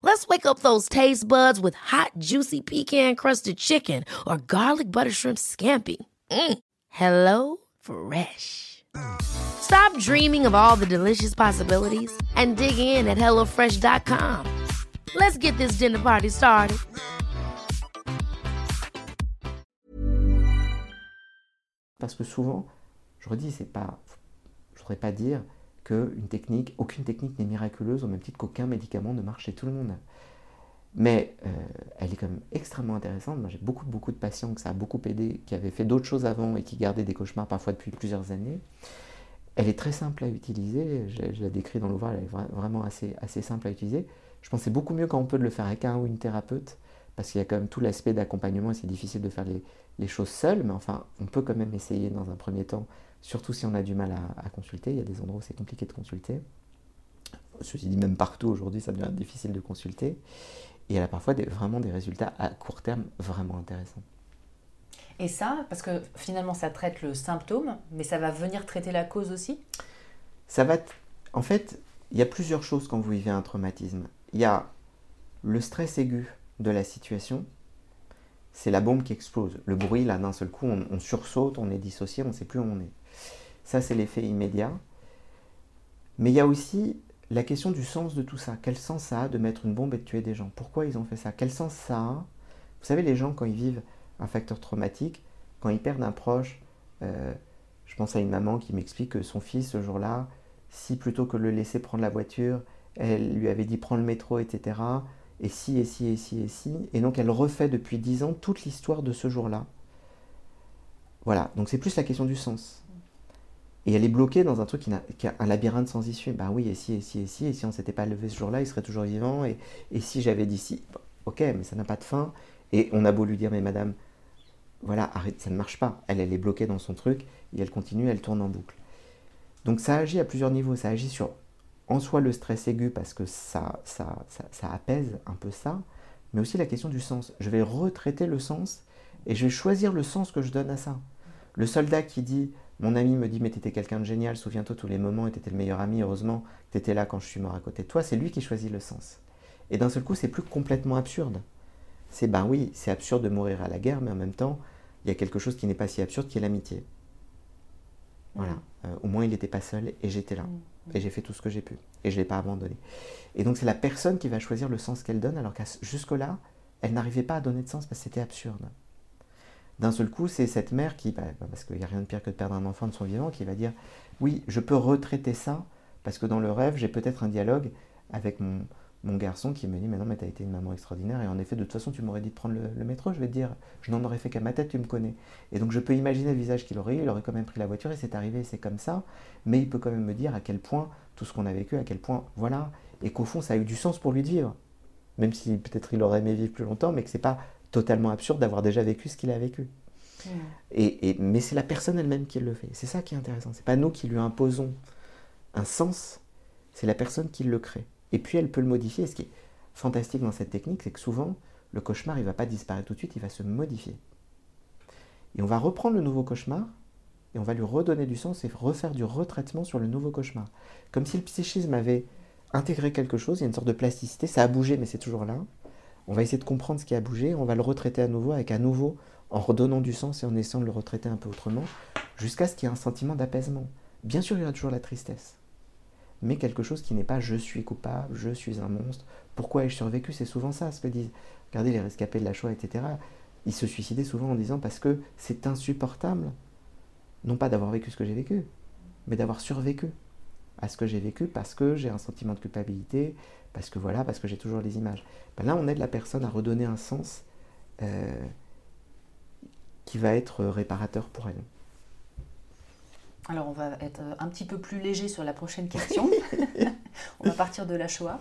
Let's wake up those taste buds with hot, juicy pecan crusted chicken or garlic butter shrimp scampi. Mm. Hello Fresh. Stop dreaming of all the delicious possibilities and dig in at HelloFresh.com. Let's get this dinner party started.
Parce que souvent, je redis, c'est pas. Je voudrais pas dire qu'une technique, aucune technique n'est miraculeuse au même titre qu'aucun médicament ne marche chez tout le monde. Mais euh, elle est quand même extrêmement intéressante. J'ai beaucoup, beaucoup de patients que ça a beaucoup aidé, qui avaient fait d'autres choses avant et qui gardaient des cauchemars parfois depuis plusieurs années. Elle est très simple à utiliser. Je, la décris dans l'ouvrage, elle est vraiment assez, assez simple à utiliser. Je pense c'est beaucoup mieux quand on peut le faire avec un ou une thérapeute, parce qu'il y a quand même tout l'aspect d'accompagnement et c'est difficile de faire les, choses seul. Mais enfin, on peut quand même essayer dans un premier temps, surtout si on a du mal à, à consulter. Il y a des endroits où c'est compliqué de consulter. Ceci dit, même partout aujourd'hui, ça devient difficile de consulter. Et elle a parfois des, vraiment des résultats à court terme vraiment intéressants.
Et ça, parce que finalement ça traite le symptôme, mais ça va venir traiter la cause aussi?
Ça va. En fait, il y a plusieurs choses quand vous vivez un traumatisme. Il y a le stress aigu de la situation, c'est la bombe qui explose. Le bruit, là, d'un seul coup, on, on, sursaute, on est dissocié, on ne sait plus où on est. Ça, c'est l'effet immédiat. Mais il y a aussi la question du sens de tout ça. Quel sens ça a de mettre une bombe et de tuer des gens? Pourquoi ils ont fait ça? Quel sens ça a? Vous savez, les gens, quand ils vivent un facteur traumatique, quand ils perdent un proche, euh, je pense à une maman qui m'explique que son fils, ce jour-là, si plutôt que de le laisser prendre la voiture, elle lui avait dit prends le métro, etc. Et si, et si, et si, et si. Et donc elle refait depuis dix ans toute l'histoire de ce jour-là. Voilà, donc c'est plus la question du sens. Et elle est bloquée dans un truc qui, a, un labyrinthe sans issue. Ben oui, et si, et si, et si, et si on s'était pas levé ce jour-là, il serait toujours vivant. Et, si j'avais dit si, ok, mais ça n'a pas de fin. Et on a beau lui dire, mais madame, voilà, arrête, ça ne marche pas. Elle, elle est bloquée dans son truc, et elle continue, elle tourne en boucle. Donc ça agit à plusieurs niveaux. Ça agit sur, en soi, le stress aigu, parce que ça, ça, ça apaise un peu ça, mais aussi la question du sens. Je vais retraiter le sens, et je vais choisir le sens que je donne à ça. Le soldat qui dit mon ami me dit, mais t'étais quelqu'un de génial, souviens-toi tous les moments, et t'étais le meilleur ami, heureusement t'étais là quand je suis mort à côté de toi. C'est lui qui choisit le sens. Et d'un seul coup, c'est plus complètement absurde. C'est, ben oui, c'est absurde de mourir à la guerre, mais en même temps, il y a quelque chose qui n'est pas si absurde, qui est l'amitié. Voilà. Euh, au moins, il n'était pas seul, et j'étais là. Mm. Et j'ai fait tout ce que j'ai pu. Et je ne l'ai pas abandonné. Et donc, c'est la personne qui va choisir le sens qu'elle donne, alors qu'à jusque-là, elle n'arrivait pas à donner de sens parce que c'était absurde d'un seul coup, c'est cette mère qui, bah, bah, parce qu'il n'y a rien de pire que de perdre un enfant de son vivant, qui va dire Oui, je peux retraiter ça, parce que dans le rêve, j'ai peut-être un dialogue avec mon, garçon qui me dit Mais non, mais tu as été une maman extraordinaire, et en effet, de toute façon, tu m'aurais dit de prendre le, métro, je vais te dire Je n'en aurais fait qu'à ma tête, tu me connais. Et donc, je peux imaginer le visage qu'il aurait eu, il aurait quand même pris la voiture, et c'est arrivé, c'est comme ça, mais il peut quand même me dire à quel point tout ce qu'on a vécu, à quel point, voilà, et qu'au fond, ça a eu du sens pour lui de vivre. Même si peut-être il aurait aimé vivre plus longtemps, mais que c'est pas totalement absurde d'avoir déjà vécu ce qu'il a vécu. Et, mais c'est la personne elle-même qui le fait. C'est ça qui est intéressant. C'est pas nous qui lui imposons un sens, c'est la personne qui le crée. Et puis elle peut le modifier. ce qui est fantastique dans cette technique, c'est que souvent, le cauchemar, il va pas disparaître tout de suite, il va se modifier. Et on va reprendre le nouveau cauchemar, et on va lui redonner du sens et refaire du retraitement sur le nouveau cauchemar. Comme si le psychisme avait intégré quelque chose, il y a une sorte de plasticité, ça a bougé, mais c'est toujours là. On va essayer de comprendre ce qui a bougé, on va le retraiter à nouveau avec un nouveau en redonnant du sens et en essayant de le retraiter un peu autrement, jusqu'à ce qu'il y ait un sentiment d'apaisement. Bien sûr, il y aura toujours la tristesse, mais quelque chose qui n'est pas je suis coupable, je suis un monstre, pourquoi ai-je survécu? C'est souvent ça ce que disent. Regardez les rescapés de la Shoah, etc. Ils se suicidaient souvent en disant parce que c'est insupportable, non pas d'avoir vécu ce que j'ai vécu, mais d'avoir survécu à ce que j'ai vécu parce que j'ai un sentiment de culpabilité, parce que voilà, parce que j'ai toujours les images. Ben là, on aide la personne à redonner un sens. Euh, qui va être réparateur pour elle.
Alors on va être un petit peu plus léger sur la prochaine question. on va partir de la Shoah.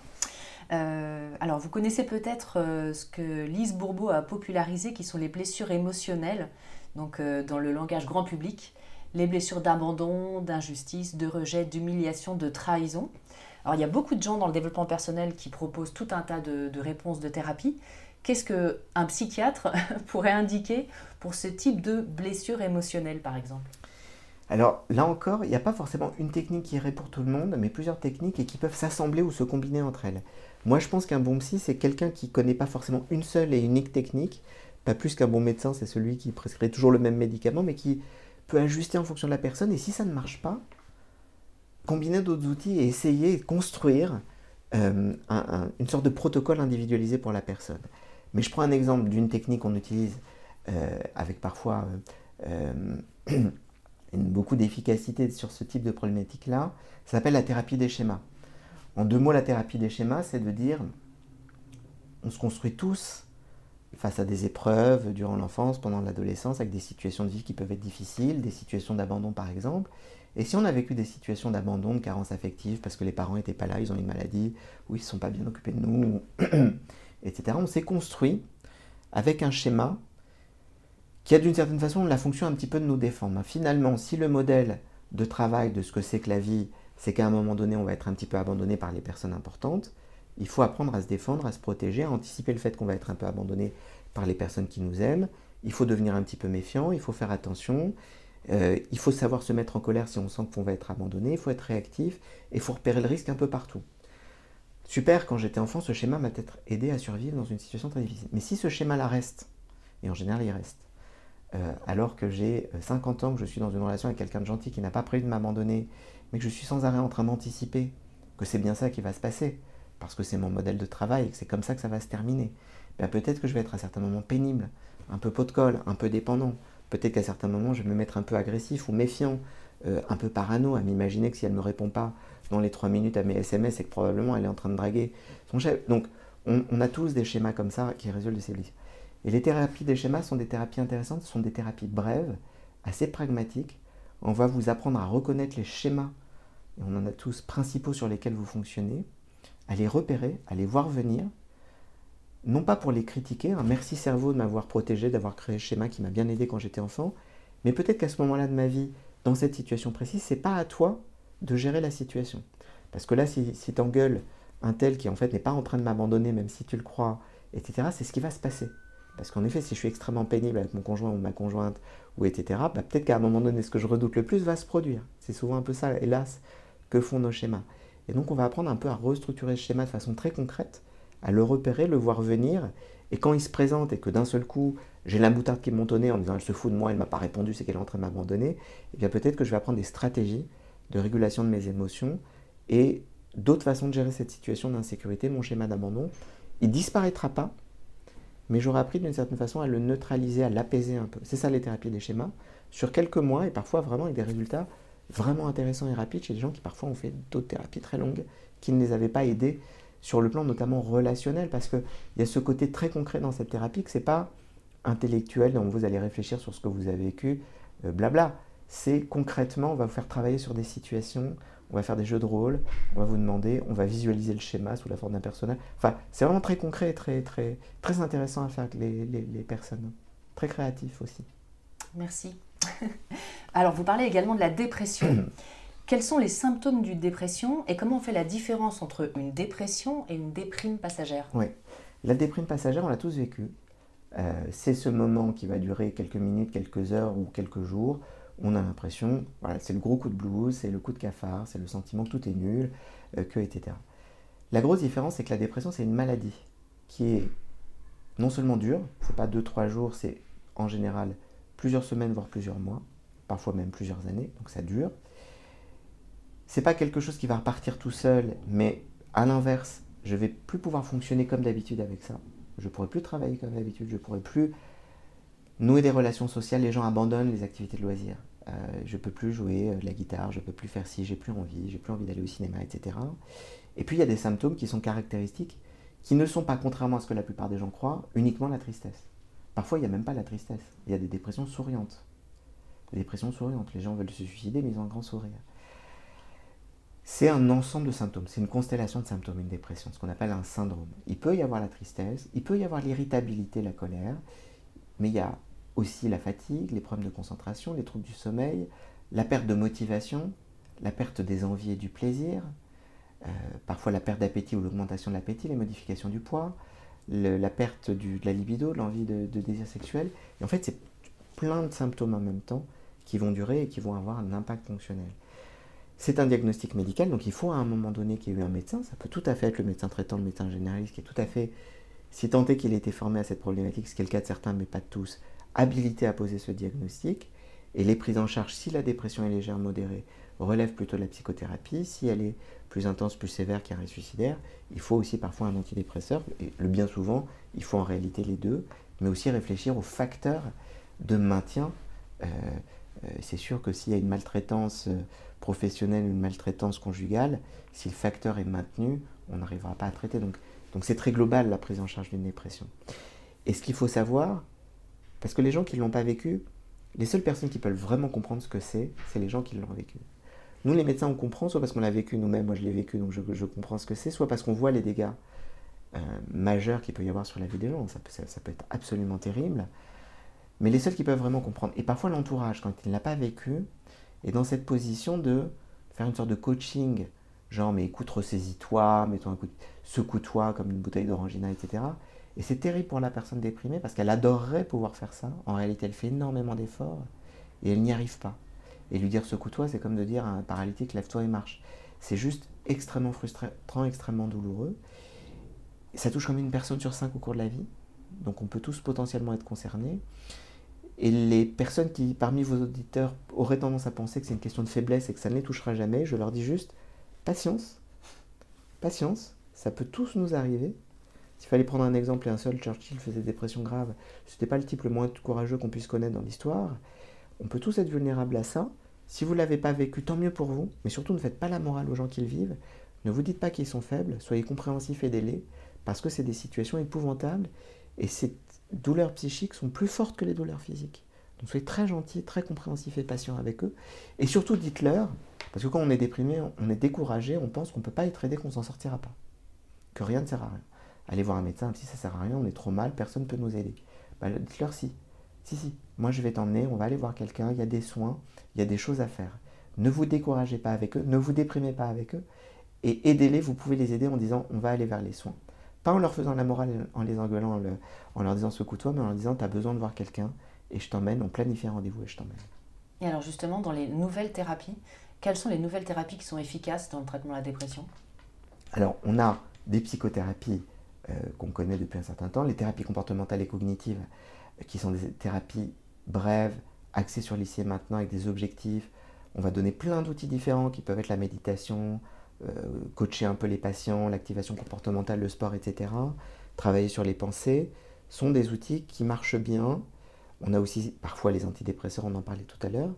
Euh, alors vous connaissez peut-être euh, ce que Lise Bourbeau a popularisé, qui sont les blessures émotionnelles, donc euh, dans le langage grand public, les blessures d'abandon, d'injustice, de rejet, d'humiliation, de trahison. Alors il y a beaucoup de gens dans le développement personnel qui proposent tout un tas de, réponses de thérapie. Qu'est-ce qu'un psychiatre pourrait indiquer pour ce type de blessure émotionnelle, par exemple?
Alors là encore, il n'y a pas forcément une technique qui irait pour tout le monde, mais plusieurs techniques et qui peuvent s'assembler ou se combiner entre elles. Moi, je pense qu'un bon psy, c'est quelqu'un qui ne connaît pas forcément une seule et unique technique, pas plus qu'un bon médecin, c'est celui qui prescrit toujours le même médicament, mais qui peut ajuster en fonction de la personne. Et si ça ne marche pas, combiner d'autres outils et essayer de construire euh, une sorte de protocole individualisé pour la personne. Mais je prends un exemple d'une technique qu'on utilise euh, avec parfois euh, beaucoup d'efficacité sur ce type de problématique-là, ça s'appelle la thérapie des schémas. En deux mots, la thérapie des schémas, c'est de dire, on se construit tous face à des épreuves durant l'enfance, pendant l'adolescence, avec des situations de vie qui peuvent être difficiles, des situations d'abandon par exemple. Et si on a vécu des situations d'abandon, de carence affective, parce que les parents n'étaient pas là, ils ont une maladie, ou ils ne sont pas bien occupés de nous, etc., on s'est construit avec un schéma qui a d'une certaine façon la fonction un petit peu de nous défendre. Finalement, si le modèle de travail de ce que c'est que la vie, c'est qu'à un moment donné, on va être un petit peu abandonné par les personnes importantes, il faut apprendre à se défendre, à se protéger, à anticiper le fait qu'on va être un peu abandonné par les personnes qui nous aiment. Il faut devenir un petit peu méfiant, il faut faire attention, euh, il faut savoir se mettre en colère si on sent qu'on va être abandonné, il faut être réactif et il faut repérer le risque un peu partout. Super, quand j'étais enfant, ce schéma m'a peut-être aidé à survivre dans une situation très difficile. Mais si ce schéma-là reste, et en général il reste, euh, alors que j'ai 50 euh, ans, que je suis dans une relation avec quelqu'un de gentil qui n'a pas prévu de m'abandonner, mais que je suis sans arrêt en train d'anticiper que c'est bien ça qui va se passer, parce que c'est mon modèle de travail et que c'est comme ça que ça va se terminer, ben peut-être que je vais être à certains moments pénible, un peu pot de colle, un peu dépendant. Peut-être qu'à certains moments, je vais me mettre un peu agressif ou méfiant, euh, un peu parano, à m'imaginer que si elle ne me répond pas dans les trois minutes à mes SMS, c'est que probablement elle est en train de draguer son chef. Donc, on, a tous des schémas comme ça qui résultent de ces blessures. Et les thérapies des schémas sont des thérapies intéressantes, ce sont des thérapies brèves, assez pragmatiques. On va vous apprendre à reconnaître les schémas, et on en a tous principaux sur lesquels vous fonctionnez, à les repérer, à les voir venir, non pas pour les critiquer, un merci cerveau de m'avoir protégé, d'avoir créé ce schéma qui m'a bien aidé quand j'étais enfant, mais peut-être qu'à ce moment-là de ma vie, dans cette situation précise, c'est pas à toi de gérer la situation. Parce que là, si, si tu engueules un tel qui en fait n'est pas en train de m'abandonner, même si tu le crois, etc., c'est ce qui va se passer. Parce qu'en effet, si je suis extrêmement pénible avec mon conjoint ou ma conjointe, ou etc., bah, peut-être qu'à un moment donné, ce que je redoute le plus va se produire. C'est souvent un peu ça, hélas, que font nos schémas. Et donc on va apprendre un peu à restructurer ce schéma de façon très concrète, à le repérer, le voir venir, et quand il se présente et que d'un seul coup j'ai la moutarde qui au nez en disant elle se fout de moi, elle ne m'a pas répondu, c'est qu'elle est en train de m'abandonner, eh peut-être que je vais apprendre des stratégies de régulation de mes émotions et d'autres façons de gérer cette situation d'insécurité, mon schéma d'abandon. Il disparaîtra pas, mais j'aurai appris d'une certaine façon à le neutraliser, à l'apaiser un peu. C'est ça les thérapies des schémas. Sur quelques mois, et parfois vraiment avec des résultats vraiment intéressants et rapides chez des gens qui parfois ont fait d'autres thérapies très longues, qui ne les avaient pas aidés sur le plan notamment relationnel, parce qu'il y a ce côté très concret dans cette thérapie que ce n'est pas intellectuel, dont vous allez réfléchir sur ce que vous avez vécu, euh, blabla. C'est concrètement, on va vous faire travailler sur des situations, on va faire des jeux de rôle, on va vous demander, on va visualiser le schéma sous la forme d'un personnage. Enfin, c'est vraiment très concret et très, très, très intéressant à faire avec les, les personnes. Très créatif aussi.
Merci. Alors, vous parlez également de la dépression. Quels sont les symptômes d'une dépression et comment on fait la différence entre une dépression et une déprime passagère?
Oui, la déprime passagère, on l'a tous vécu. Euh, c'est ce moment qui va durer quelques minutes, quelques heures ou quelques jours. On a l'impression, voilà, c'est le gros coup de blues, c'est le coup de cafard, c'est le sentiment que tout est nul, euh, que etc. La grosse différence, c'est que la dépression, c'est une maladie qui est non seulement dure, c'est pas 2-3 jours, c'est en général plusieurs semaines, voire plusieurs mois, parfois même plusieurs années, donc ça dure c'est pas quelque chose qui va repartir tout seul, mais à l'inverse, je vais plus pouvoir fonctionner comme d'habitude avec ça. Je pourrai plus travailler comme d'habitude, je pourrai plus nouer des relations sociales, les gens abandonnent les activités de loisirs. Euh, je peux plus jouer euh, de la guitare, je peux plus faire ci, j'ai plus envie, j'ai plus envie d'aller au cinéma, etc. Et puis il y a des symptômes qui sont caractéristiques, qui ne sont pas, contrairement à ce que la plupart des gens croient, uniquement la tristesse. Parfois il n'y a même pas la tristesse, il y a des dépressions souriantes. Des dépressions souriantes, les gens veulent se suicider mais ils ont un grand sourire. C'est un ensemble de symptômes, c'est une constellation de symptômes, une dépression, ce qu'on appelle un syndrome. Il peut y avoir la tristesse, il peut y avoir l'irritabilité, la colère, mais il y a aussi la fatigue, les problèmes de concentration, les troubles du sommeil, la perte de motivation, la perte des envies et du plaisir, euh, parfois la perte d'appétit ou l'augmentation de l'appétit, les modifications du poids, la perte de la libido, l'envie de, de, désir sexuel. Et en fait, c'est plein de symptômes en même temps qui vont durer et qui vont avoir un impact fonctionnel. C'est un diagnostic médical, donc il faut à un moment donné qu'il y ait eu un médecin. Ça peut tout à fait être le médecin traitant, le médecin généraliste, qui est tout à fait, si tant est qu'il ait été formé à cette problématique, ce qui est le cas de certains, mais pas de tous, habilité à poser ce diagnostic. Et les prises en charge, si la dépression est légère, modérée, relèvent plutôt de la psychothérapie. Si elle est plus intense, plus sévère, carré suicidaire, il faut aussi parfois un antidépresseur. Et le bien souvent, il faut en réalité les deux, mais aussi réfléchir aux facteurs de maintien. Euh, c'est sûr que s'il y a une maltraitance professionnelle, une maltraitance conjugale, si le facteur est maintenu, on n'arrivera pas à traiter. Donc, donc c'est très global la prise en charge d'une dépression. Et ce qu'il faut savoir, parce que les gens qui ne l'ont pas vécu, les seules personnes qui peuvent vraiment comprendre ce que c'est, c'est les gens qui l'ont vécu. Nous, les médecins, on comprend, soit parce qu'on l'a vécu nous-mêmes, moi je l'ai vécu, donc je, comprends ce que c'est, soit parce qu'on voit les dégâts euh, majeurs qu'il peut y avoir sur la vie des gens. Ça peut, ça, peut, être absolument terrible. Mais les seuls qui peuvent vraiment comprendre, et parfois l'entourage, quand il ne l'a pas vécu, est dans cette position de faire une sorte de coaching, genre mais écoute, ressaisis-toi, mets-toi un coup, secoue-toi comme une bouteille d'orangina, etc. Et c'est terrible pour la personne déprimée parce qu'elle adorerait pouvoir faire ça. En réalité, elle fait énormément d'efforts et elle n'y arrive pas. Et lui dire secoue-toi, c'est comme de dire à un paralytique lève-toi et marche. C'est juste extrêmement frustrant, extrêmement douloureux. Ça touche comme une personne sur cinq au cours de la vie. Donc on peut tous potentiellement être concernés. Et les personnes qui, parmi vos auditeurs, auraient tendance à penser que c'est une question de faiblesse et que ça ne les touchera jamais, je leur dis juste patience. Patience. Ça peut tous nous arriver. S'il fallait prendre un exemple et un seul, Churchill faisait des dépressions graves. Ce n'était pas le type le moins courageux qu'on puisse connaître dans l'histoire. On peut tous être vulnérables à ça. Si vous ne l'avez pas vécu, tant mieux pour vous. Mais surtout, ne faites pas la morale aux gens qui le vivent. Ne vous dites pas qu'ils sont faibles. Soyez compréhensifs, et aidez-les. Parce que c'est des situations épouvantables. Et ces douleurs psychiques sont plus fortes que les douleurs physiques. Donc soyez très gentils, très compréhensifs et patients avec eux. Et surtout, dites-leur, parce que quand on est déprimé, on est découragé, on pense qu'on ne peut pas être aidé, qu'on s'en sortira pas. Que rien ne sert à rien aller voir un médecin, si ça sert à rien, on est trop mal, personne ne peut nous aider. Bah, dites-leur si. Si, si, moi je vais t'emmener, on va aller voir quelqu'un, il y a des soins, il y a des choses à faire. Ne vous découragez pas avec eux, ne vous déprimez pas avec eux, et aidez-les, vous pouvez les aider en disant on va aller vers les soins. Pas en leur faisant la morale, en les engueulant, en, leur disant secoue-toi, mais en leur disant tu as besoin de voir quelqu'un, et je t'emmène, on planifie un rendez-vous et je t'emmène.
Et alors justement, dans les nouvelles thérapies, quelles sont les nouvelles thérapies qui sont efficaces dans le traitement de la dépression?
Alors, on a des psychothérapies euh, qu'on connaît depuis un certain temps, les thérapies comportementales et cognitives, euh, qui sont des thérapies brèves, axées sur l'ici et maintenant avec des objectifs. On va donner plein d'outils différents qui peuvent être la méditation, coacher un peu les patients, l'activation comportementale, le sport, etc. Travailler sur les pensées sont des outils qui marchent bien. On a aussi parfois les antidépresseurs, on en parlait tout à l'heure,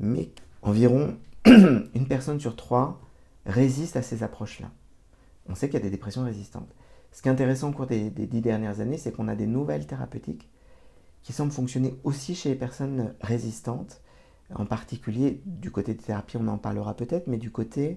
mais environ une personne sur trois résiste à ces approches-là. On sait qu'il y a des dépressions résistantes. Ce qui est intéressant au cours des, dix dernières années, c'est qu'on a des nouvelles thérapeutiques qui semblent fonctionner aussi chez les personnes résistantes, en particulier du côté des thérapies, on en parlera peut-être, mais du côté euh,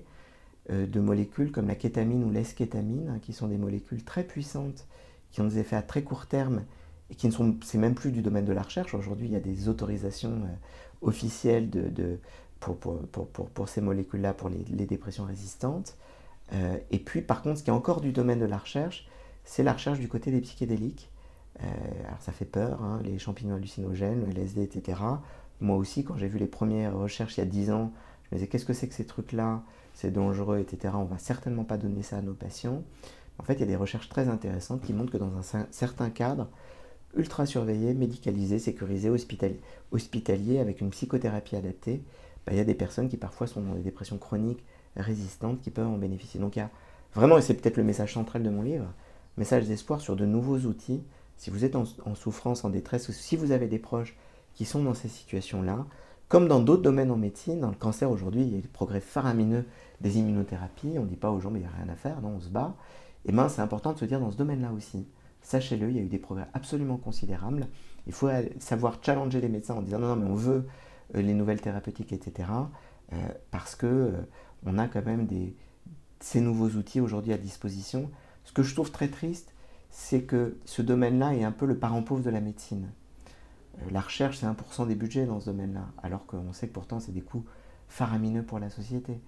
de molécules comme la kétamine ou l'eskétamine, hein, qui sont des molécules très puissantes, qui ont des effets à très court terme et qui ne sont, c'est même plus du domaine de la recherche. Aujourd'hui, il y a des autorisations euh, officielles de, pour, pour, ces molécules-là pour les dépressions résistantes. Euh, et puis, par contre, ce qui est encore du domaine de la recherche, c'est la recherche du côté des psychédéliques. Euh, alors, ça fait peur, hein, les champignons hallucinogènes, le LSD, etc. Moi aussi, quand j'ai vu les premières recherches il y a 10 ans, je me disais qu'est-ce que c'est que ces trucs-là? C'est dangereux, etc. On va certainement pas donner ça à nos patients. En fait, il y a des recherches très intéressantes qui montrent que dans un certain cadre, ultra surveillé, médicalisé, sécurisé, hospitalier, hospitalier avec une psychothérapie adaptée, bah, il y a des personnes qui parfois sont dans des dépressions chroniques résistantes qui peuvent en bénéficier. Donc il y a vraiment, et c'est peut-être le message central de mon livre, message d'espoir sur de nouveaux outils. Si vous êtes en, souffrance, en détresse, ou si vous avez des proches qui sont dans ces situations-là, comme dans d'autres domaines en médecine, dans le cancer aujourd'hui, il y a des progrès faramineux des immunothérapies, on ne dit pas aux gens, mais il n'y a rien à faire, non, on se bat. Et bien c'est important de se dire dans ce domaine-là aussi, sachez-le, il y a eu des progrès absolument considérables. Il faut savoir challenger les médecins en disant non, non, mais on veut euh, les nouvelles thérapeutiques, etc. Euh, parce que euh, on a quand même ces nouveaux outils aujourd'hui à disposition. Ce que je trouve très triste, c'est que ce domaine-là est un peu le parent pauvre de la médecine. Euh, la recherche, c'est 1% des budgets dans ce domaine-là, alors qu'on sait que pourtant, c'est des coûts faramineux pour la société.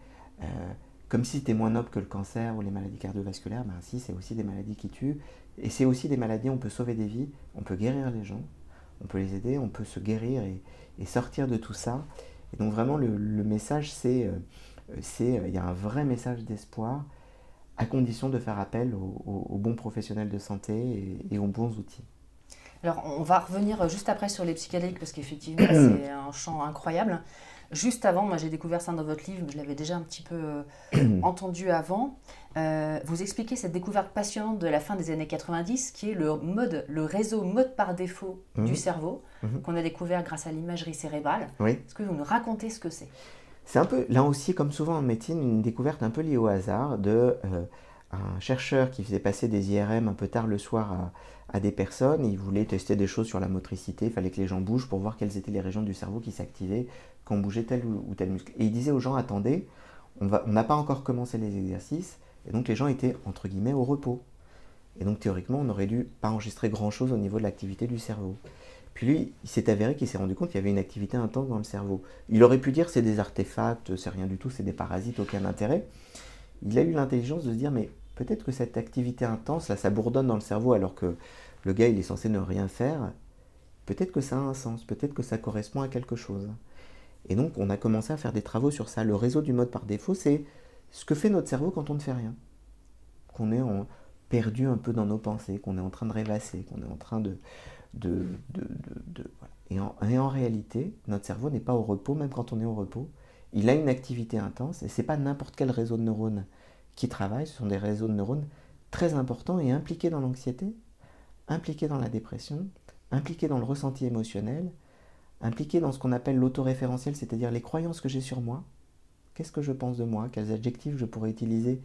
Euh, comme si c'était moins noble que le cancer ou les maladies cardiovasculaires, ben si, c'est aussi des maladies qui tuent. Et c'est aussi des maladies, on peut sauver des vies, on peut guérir les gens, on peut les aider, on peut se guérir et, sortir de tout ça. Et donc vraiment, le, message, c'est... Euh, c'est euh, il y a un vrai message d'espoir à condition de faire appel aux, bons professionnels de santé et, aux bons outils.
Alors, on va revenir juste après sur les psychédéliques parce qu'effectivement, c'est un champ incroyable. Juste avant, moi j'ai découvert ça dans votre livre, je l'avais déjà un petit peu euh, entendu avant. Euh, vous expliquez cette découverte passionnante de la fin des années 90, qui est le mode, le réseau mode par défaut du
Mhm.
cerveau,
Mhm.
qu'on a découvert grâce à l'imagerie cérébrale.
Oui.
Est-ce que vous nous racontez ce que c'est?
C'est un peu, là aussi, comme souvent en médecine, une découverte un peu liée au hasard de euh, un chercheur qui faisait passer des IRM un peu tard le soir à, à des personnes. Il voulait tester des choses sur la motricité. Il fallait que les gens bougent pour voir quelles étaient les régions du cerveau qui s'activaient quand bougeait tel ou, tel muscle. Et il disait aux gens attendez, on n'a pas encore commencé les exercices. Et donc les gens étaient entre guillemets au repos. Et donc théoriquement, on n'aurait dû pas enregistrer grand-chose au niveau de l'activité du cerveau. Puis lui, il s'est avéré qu'il s'est rendu compte qu'il y avait une activité intense dans le cerveau. Il aurait pu dire c'est des artefacts, c'est rien du tout, c'est des parasites, aucun intérêt. Il a eu l'intelligence de se dire mais peut-être que cette activité intense, là, ça bourdonne dans le cerveau alors que le gars, il est censé ne rien faire. Peut-être que ça a un sens, peut-être que ça correspond à quelque chose. Et donc, on a commencé à faire des travaux sur ça. Le réseau du mode par défaut, c'est ce que fait notre cerveau quand on ne fait rien. Qu'on est perdu un peu dans nos pensées, qu'on est en train de rêvasser, qu'on est en train de... et, en, et en réalité, notre cerveau n'est pas au repos, même quand on est au repos. Il a une activité intense, et c'est pas n'importe quel réseau de neurones qui travaille, ce sont des réseaux de neurones très importants et impliqués dans l'anxiété, impliqués dans la dépression, impliqués dans le ressenti émotionnel, impliqués dans ce qu'on appelle l'autoréférentiel, c'est-à-dire les croyances que j'ai sur moi. Qu'est-ce que je pense de moi? Quels adjectifs je pourrais utiliser?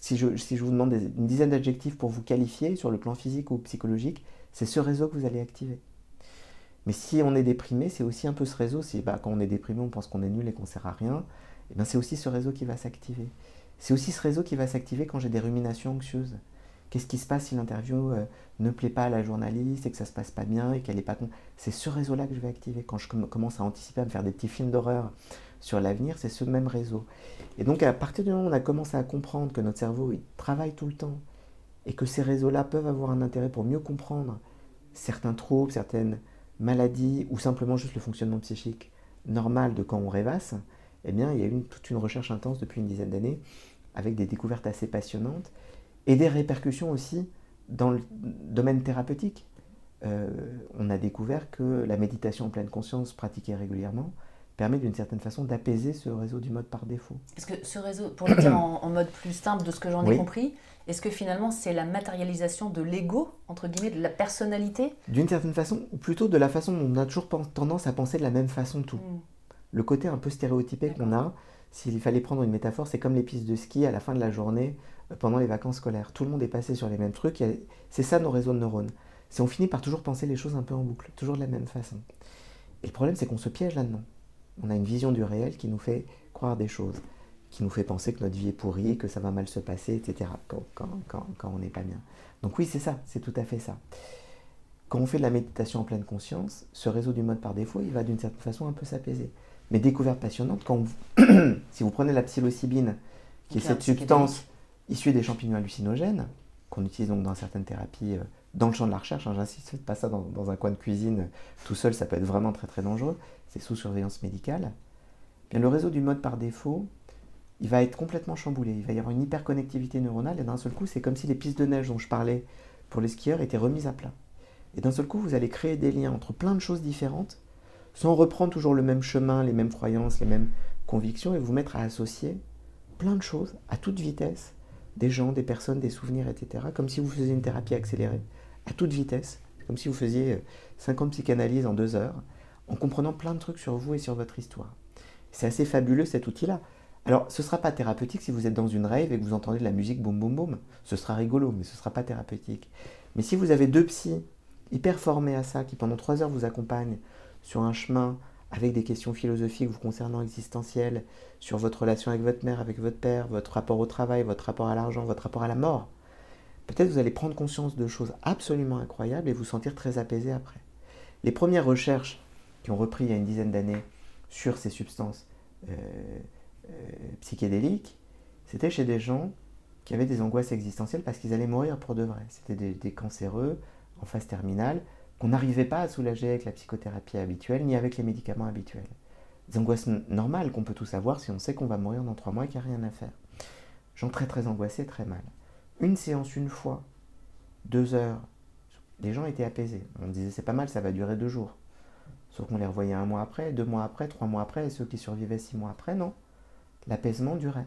Si je, vous demande une dizaine d'adjectifs pour vous qualifier sur le plan physique ou psychologique, c'est ce réseau que vous allez activer. Mais si on est déprimé, c'est aussi un peu ce réseau. Si bah, quand on est déprimé, on pense qu'on est nul et qu'on sert à rien, eh ben, c'est aussi ce réseau qui va s'activer. C'est aussi ce réseau qui va s'activer quand j'ai des ruminations anxieuses. Qu'est-ce qui se passe si l'interview euh, ne plaît pas à la journaliste et que ça se passe pas bien et qu'elle n'est pas con? C'est ce réseau-là que je vais activer. Quand je com- commence à anticiper, à me faire des petits films d'horreur sur l'avenir, c'est ce même réseau. Et donc à partir du moment où on a commencé à comprendre que notre cerveau il travaille tout le temps et que ces réseaux-là peuvent avoir un intérêt pour mieux comprendre certains troubles, certaines maladies ou simplement juste le fonctionnement psychique normal de quand on rêvasse, eh bien il y a eu toute une recherche intense depuis une dizaine d'années avec des découvertes assez passionnantes et des répercussions aussi dans le domaine thérapeutique. Euh, on a découvert que la méditation en pleine conscience pratiquée régulièrement permet d'une certaine façon d'apaiser ce réseau du mode par défaut.
Est-ce que ce réseau, pour le dire en, en mode plus simple de ce que j'en ai compris, est-ce que finalement c'est la matérialisation de l'ego, entre guillemets, de la personnalité?
D'une certaine façon, ou plutôt de la façon dont on a toujours tendance à penser de la même façon tout.
Mm.
Le côté un peu stéréotypé qu'on a, s'il fallait prendre une métaphore, c'est comme les pistes de ski à la fin de la journée euh, pendant les vacances scolaires. Tout le monde est passé sur les mêmes trucs. C'est ça nos réseaux de neurones. C'est on finit par toujours penser les choses un peu en boucle, toujours de la même façon. Et le problème, c'est qu'on se piège là-dedans. On a une vision du réel qui nous fait croire des choses, qui nous fait penser que notre vie est pourrie, que ça va mal se passer, etc. Quand, quand- quand- quand on n'est pas bien. Donc oui, c'est ça, c'est tout à fait ça. Quand on fait de la méditation en pleine conscience, ce réseau du mode par défaut, il va d'une certaine façon un peu s'apaiser. Mais découverte passionnante, quand vous- si vous prenez la psilocybine, qui est cette substance issue des champignons hallucinogènes, qu'on utilise donc dans certaines thérapies, euh, dans le champ de la recherche, hein, j'insiste, faites pas ça dans, dans un coin de cuisine euh, tout seul, ça peut être vraiment très très dangereux, c'est sous surveillance médicale. Bien, le réseau du mode par défaut, il va être complètement chamboulé, il va y avoir une hyperconnectivité neuronale, et d'un seul coup, c'est comme si les pistes de neige dont je parlais pour les skieurs étaient remises à plat. Et d'un seul coup, vous allez créer des liens entre plein de choses différentes, sans reprendre toujours le même chemin, les mêmes croyances, les mêmes convictions, et vous mettre à associer plein de choses à toute vitesse, des gens, des personnes, des souvenirs, etc., comme si vous faisiez une thérapie accélérée, à toute vitesse, comme si vous faisiez euh, 50 psychanalyses en deux heures, en comprenant plein de trucs sur vous et sur votre histoire. C'est assez fabuleux cet outil-là. Alors, ce ne sera pas thérapeutique si vous êtes dans une rave et que vous entendez de la musique boum boum boum. Ce sera rigolo, mais ce ne sera pas thérapeutique. Mais si vous avez deux psys hyper formés à ça, qui pendant trois heures vous accompagnent sur un chemin avec des questions philosophiques vous concernant existentielles, sur votre relation avec votre mère, avec votre père, votre rapport au travail, votre rapport à l'argent, votre rapport à la mort, peut-être vous allez prendre conscience de choses absolument incroyables et vous sentir très apaisé après. Les premières recherches qui ont repris il y a une dizaine d'années sur ces substances euh, euh, psychédéliques, c'était chez des gens qui avaient des angoisses existentielles parce qu'ils allaient mourir pour de vrai. C'était des, des cancéreux en phase terminale qu'on n'arrivait pas à soulager avec la psychothérapie habituelle ni avec les médicaments habituels. Des angoisses normales qu'on peut tous avoir si on sait qu'on va mourir dans trois mois et qu'il n'y a rien à faire. Gens très très angoissés, très mal. Une séance une fois, deux heures, les gens étaient apaisés. On disait c'est pas mal, ça va durer deux jours. sauf qu'on les revoyait un mois après, deux mois après, trois mois après, et ceux qui survivaient six mois après, non. L'apaisement durait.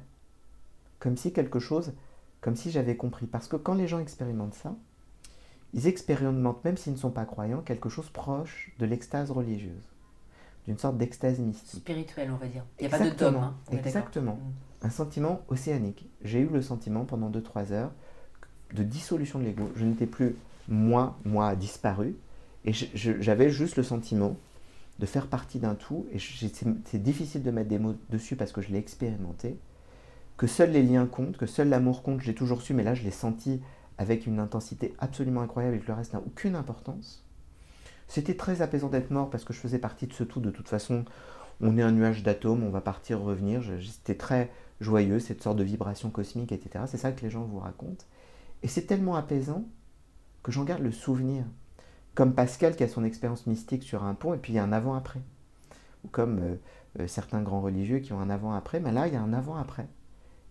Comme si quelque chose, comme si j'avais compris. Parce que quand les gens expérimentent ça, ils expérimentent, même s'ils ne sont pas croyants, quelque chose proche de l'extase religieuse, d'une sorte d'extase mystique.
Spirituelle, on va dire. Il n'y a pas de dogme. Hein,
exactement. Mm. Un sentiment océanique. J'ai eu le sentiment pendant 2-3 heures de dissolution de l'ego. Je n'étais plus moi, moi disparu, et j'avais juste le sentiment de faire partie d'un tout, et c'est difficile de mettre des mots dessus parce que je l'ai expérimenté, que seuls les liens comptent, que seul l'amour compte, j'ai toujours su, mais là je l'ai senti avec une intensité absolument incroyable et que le reste n'a aucune importance. C'était très apaisant d'être mort parce que je faisais partie de ce tout. De toute façon, on est un nuage d'atomes, on va partir, revenir. C'était très joyeux, cette sorte de vibration cosmique, etc. C'est ça que les gens vous racontent. Et c'est tellement apaisant que j'en garde le souvenir. Comme Pascal qui a son expérience mystique sur un pont et puis il y a un avant-après. Ou comme euh, euh, certains grands religieux qui ont un avant-après, mais là il y a un avant-après.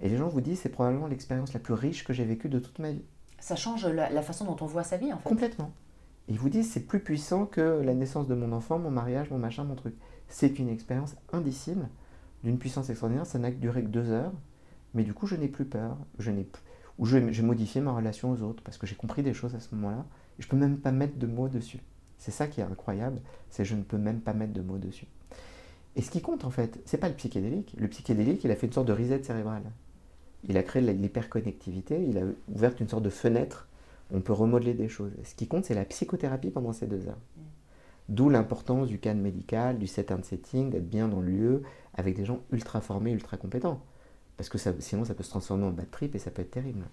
Et les gens vous disent c'est probablement l'expérience la plus riche que j'ai vécue de toute ma vie.
Ça change la, façon dont on voit sa vie en fait.
Complètement. ils vous disent c'est plus puissant que la naissance de mon enfant, mon mariage, mon machin, mon truc. C'est une expérience indicible, d'une puissance extraordinaire. Ça n'a duré que deux heures, mais du coup je n'ai plus peur. Je n'ai ou j'ai modifié ma relation aux autres parce que j'ai compris des choses à ce moment-là je peux même pas mettre de mots dessus. C'est ça qui est incroyable, c'est je ne peux même pas mettre de mots dessus. Et ce qui compte en fait, c'est pas le psychédélique. Le psychédélique, il a fait une sorte de reset cérébrale il a créé l'hyperconnectivité, il a ouvert une sorte de fenêtre, on peut remodeler des choses. Ce qui compte, c'est la psychothérapie pendant ces deux heures. D'où l'importance du cadre médical, du set and setting, d'être bien dans le lieu, avec des gens ultra formés, ultra compétents. Parce que sinon, ça peut se transformer en bad trip et ça peut être terrible.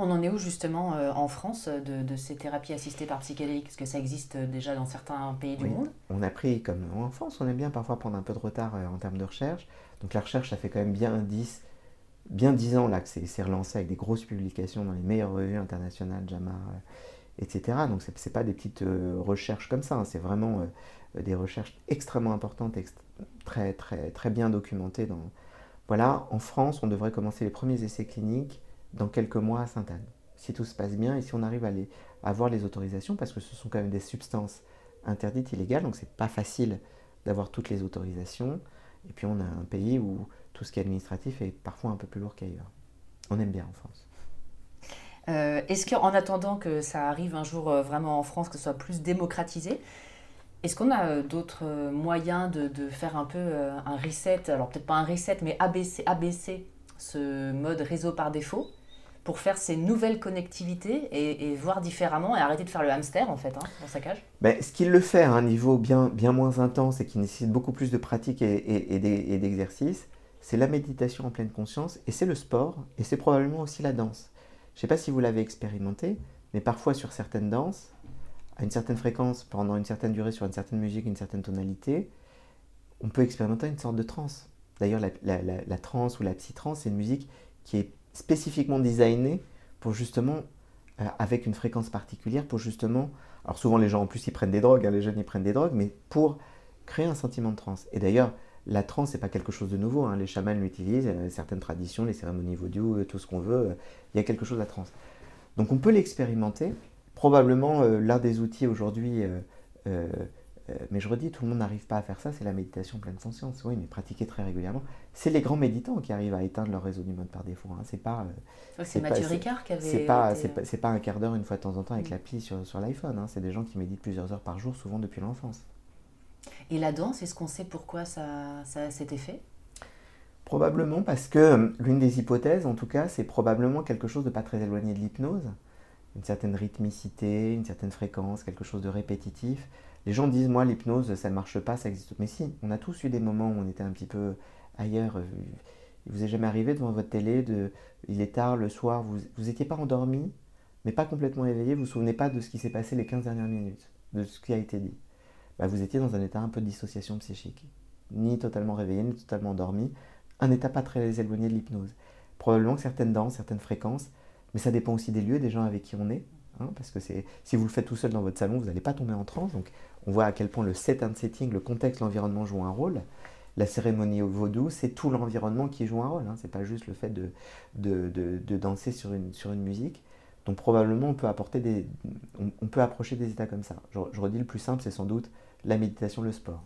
On en est où justement euh, en France de, ces thérapies assistées par psychédéliques? Est-ce que ça existe déjà dans certains pays du monde
On a pris, comme en France, on aime bien parfois prendre un peu de retard euh, en termes de recherche. Donc la recherche, ça fait quand même bien un 10 bien dix ans là que c'est relancé avec des grosses publications dans les meilleures revues internationales, JAMA, euh, etc. Donc ce n'est pas des petites euh, recherches comme ça, hein. c'est vraiment euh, des recherches extrêmement importantes, très, très, très bien documentées. Dans... Voilà, en France, on devrait commencer les premiers essais cliniques dans quelques mois à Sainte-Anne. Si tout se passe bien et si on arrive à, à avoir les autorisations, parce que ce sont quand même des substances interdites, illégales, donc c'est pas facile d'avoir toutes les autorisations. Et puis on a un pays où tout ce qui est administratif est parfois un peu plus lourd qu'ailleurs. On aime bien en France.
Euh, est-ce qu'en attendant que ça arrive un jour euh, vraiment en France, que ce soit plus démocratisé, est-ce qu'on a euh, d'autres moyens de, faire un peu un reset, alors peut-être pas un reset, mais ABC, ABC, ce mode réseau par défaut, pour faire ces nouvelles connectivités et, voir différemment et arrêter de faire le hamster en fait hein, dans sa cage?
Ben, Ce qu'il le fait à un niveau bien, bien moins intense et qui nécessite beaucoup plus de pratique et, et d'exercice, c'est la méditation en pleine conscience et c'est le sport et c'est probablement aussi la danse. Je ne sais pas si vous l'avez expérimenté, mais parfois sur certaines danses, à une certaine fréquence, pendant une certaine durée, sur une certaine musique, une certaine tonalité, on peut expérimenter une sorte de transe. D'ailleurs, la, trance ou la psy-trance, c'est une musique qui est spécifiquement designée pour justement, euh, avec une fréquence particulière, pour justement, alors souvent les gens en plus ils prennent des drogues, hein, les jeunes ils prennent des drogues, mais pour créer un sentiment de transe. Et d'ailleurs, la transe, c'est pas quelque chose de nouveau. Hein. Les chamans l'utilisent, euh, certaines traditions, les cérémonies vaudou, euh, tout ce qu'on veut, euh, il y a quelque chose à transe. Donc on peut l'expérimenter. Probablement l'un des outils aujourd'hui, mais je redis, tout le monde n'arrive pas à faire ça, c'est la méditation pleine conscience. Oui, mais pratiquer très régulièrement. C'est les grands méditants qui arrivent à éteindre leur réseau du mode par défaut. Hein. C'est pas.
c'est Mathieu Ricard qui avait.
C'est pas, c'est pas, un quart d'heure une fois de temps en temps avec mm. l'appli sur, sur l'iPhone. Hein. C'est des gens qui méditent plusieurs heures par jour, souvent depuis l'enfance.
Et la danse, est-ce qu'on sait pourquoi ça, ça a cet effet?
Probablement parce que euh, l'une des hypothèses, en tout cas, c'est probablement quelque chose de pas très éloigné de l'hypnose. Une certaine rythmicité, une certaine fréquence, quelque chose de répétitif. Les gens disent, moi, l'hypnose, ça ne marche pas, ça existe. Mais si, on a tous eu des moments où on était un petit peu ailleurs. Il vous est jamais arrivé devant votre télé, de, il est tard le soir, vous n'étiez pas endormi, mais pas complètement éveillé, vous ne vous souvenez pas de ce qui s'est passé les 15 dernières minutes, de ce qui a été dit? Bah, vous étiez dans un état un peu de dissociation psychique. Ni totalement réveillé, ni totalement endormi. Un état pas très éloigné de l'hypnose. Probablement que certaines danses, certaines fréquences, mais ça dépend aussi des lieux, des gens avec qui on est. Hein, parce que si vous le faites tout seul dans votre salon, vous n'allez pas tomber en transe. Donc on voit à quel point le set and setting, le contexte, l'environnement joue un rôle. La cérémonie au vaudou, c'est tout l'environnement qui joue un rôle. Hein. Ce n'est pas juste le fait de, de, danser sur une, sur une musique. Donc probablement on peut, apporter des, on, peut approcher des états comme ça. Je redis, le plus simple, c'est sans doute la méditation, le sport.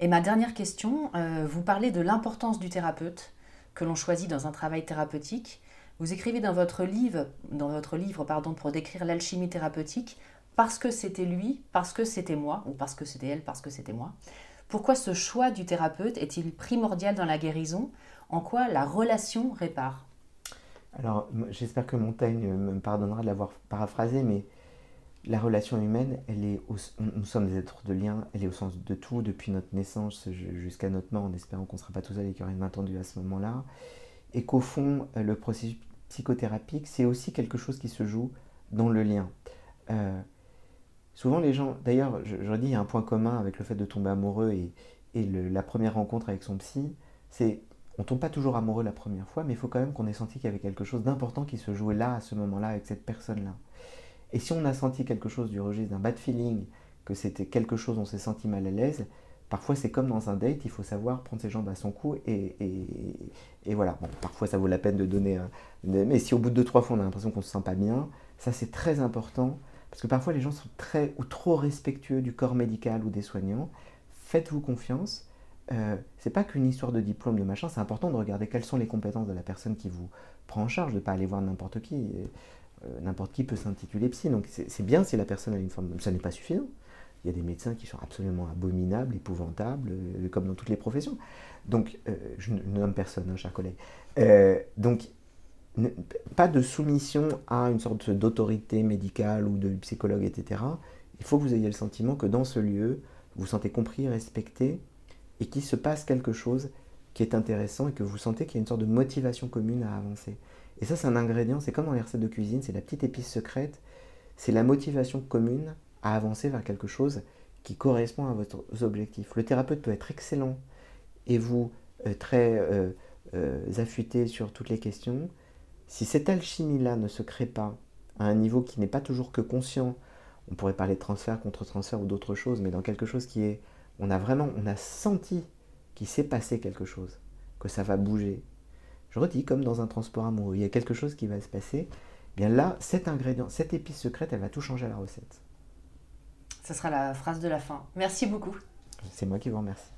Et ma dernière question, euh, vous parlez de l'importance du thérapeute que l'on choisit dans un travail thérapeutique. Vous écrivez dans votre livre, dans votre livre pardon, pour décrire l'alchimie thérapeutique, parce que c'était lui, parce que c'était moi, ou parce que c'était elle, parce que c'était moi. Pourquoi ce choix du thérapeute est-il primordial dans la guérison? En quoi la relation répare?
Alors, j'espère que Montaigne me pardonnera de l'avoir paraphrasé, mais la relation humaine, elle est nous sommes des êtres de lien, elle est au sens de tout, depuis notre naissance jusqu'à notre mort, en espérant qu'on ne sera pas tout seul et qu'il y aura une main tendue à ce moment-là. Et qu'au fond, le processus psychothérapique, c'est aussi quelque chose qui se joue dans le lien. Euh, souvent les gens, d'ailleurs, je, je, dis, il y a un point commun avec le fait de tomber amoureux et, et la première rencontre avec son psy, c'est on tombe pas toujours amoureux la première fois, mais il faut quand même qu'on ait senti qu'il y avait quelque chose d'important qui se jouait là, à ce moment-là, avec cette personne-là. Et si on a senti quelque chose du registre d'un bad feeling, que c'était quelque chose, on s'est senti mal à l'aise, parfois c'est comme dans un date, il faut savoir prendre ses jambes à son cou et, et, voilà. Bon, parfois ça vaut la peine de donner un... Mais si au bout de deux, trois fois on a l'impression qu'on ne se sent pas bien, ça c'est très important parce que parfois les gens sont très ou trop respectueux du corps médical ou des soignants. Faites-vous confiance. Euh, c'est pas qu'une histoire de diplôme, de machin, c'est important de regarder quelles sont les compétences de la personne qui vous prend en charge, de ne pas aller voir n'importe qui. Euh, n'importe qui peut s'intituler psy. Donc c'est bien si la personne a une forme. Ça n'est pas suffisant. Il y a des médecins qui sont absolument abominables, épouvantables, euh, comme dans toutes les professions. Donc, euh, je ne nomme personne, hein, cher collègue. donc, pas de soumission à une sorte d'autorité médicale ou de psychologue, etc. Il faut que vous ayez le sentiment que dans ce lieu, vous vous sentez compris, respecté, et qu'il se passe quelque chose qui est intéressant et que vous sentez qu'il y a une sorte de motivation commune à avancer. Et ça, c'est un ingrédient, c'est comme dans les recettes de cuisine, c'est la petite épice secrète, c'est la motivation commune à avancer vers quelque chose qui correspond à votre objectif. Le thérapeute peut être excellent et vous euh, très euh, euh, affûté sur toutes les questions. Si cette alchimie-là ne se crée pas à un niveau qui n'est pas toujours que conscient, on pourrait parler de transfert, contre-transfert ou d'autres choses, mais dans quelque chose qui est, on a vraiment, on a senti qu'il s'est passé quelque chose, que ça va bouger, je redis, comme dans un transport amoureux, il y a quelque chose qui va se passer. Eh bien là, cet ingrédient, cette épice secrète, elle va tout changer à la recette.
Ce sera la phrase de la fin. Merci beaucoup.
C'est moi qui vous remercie.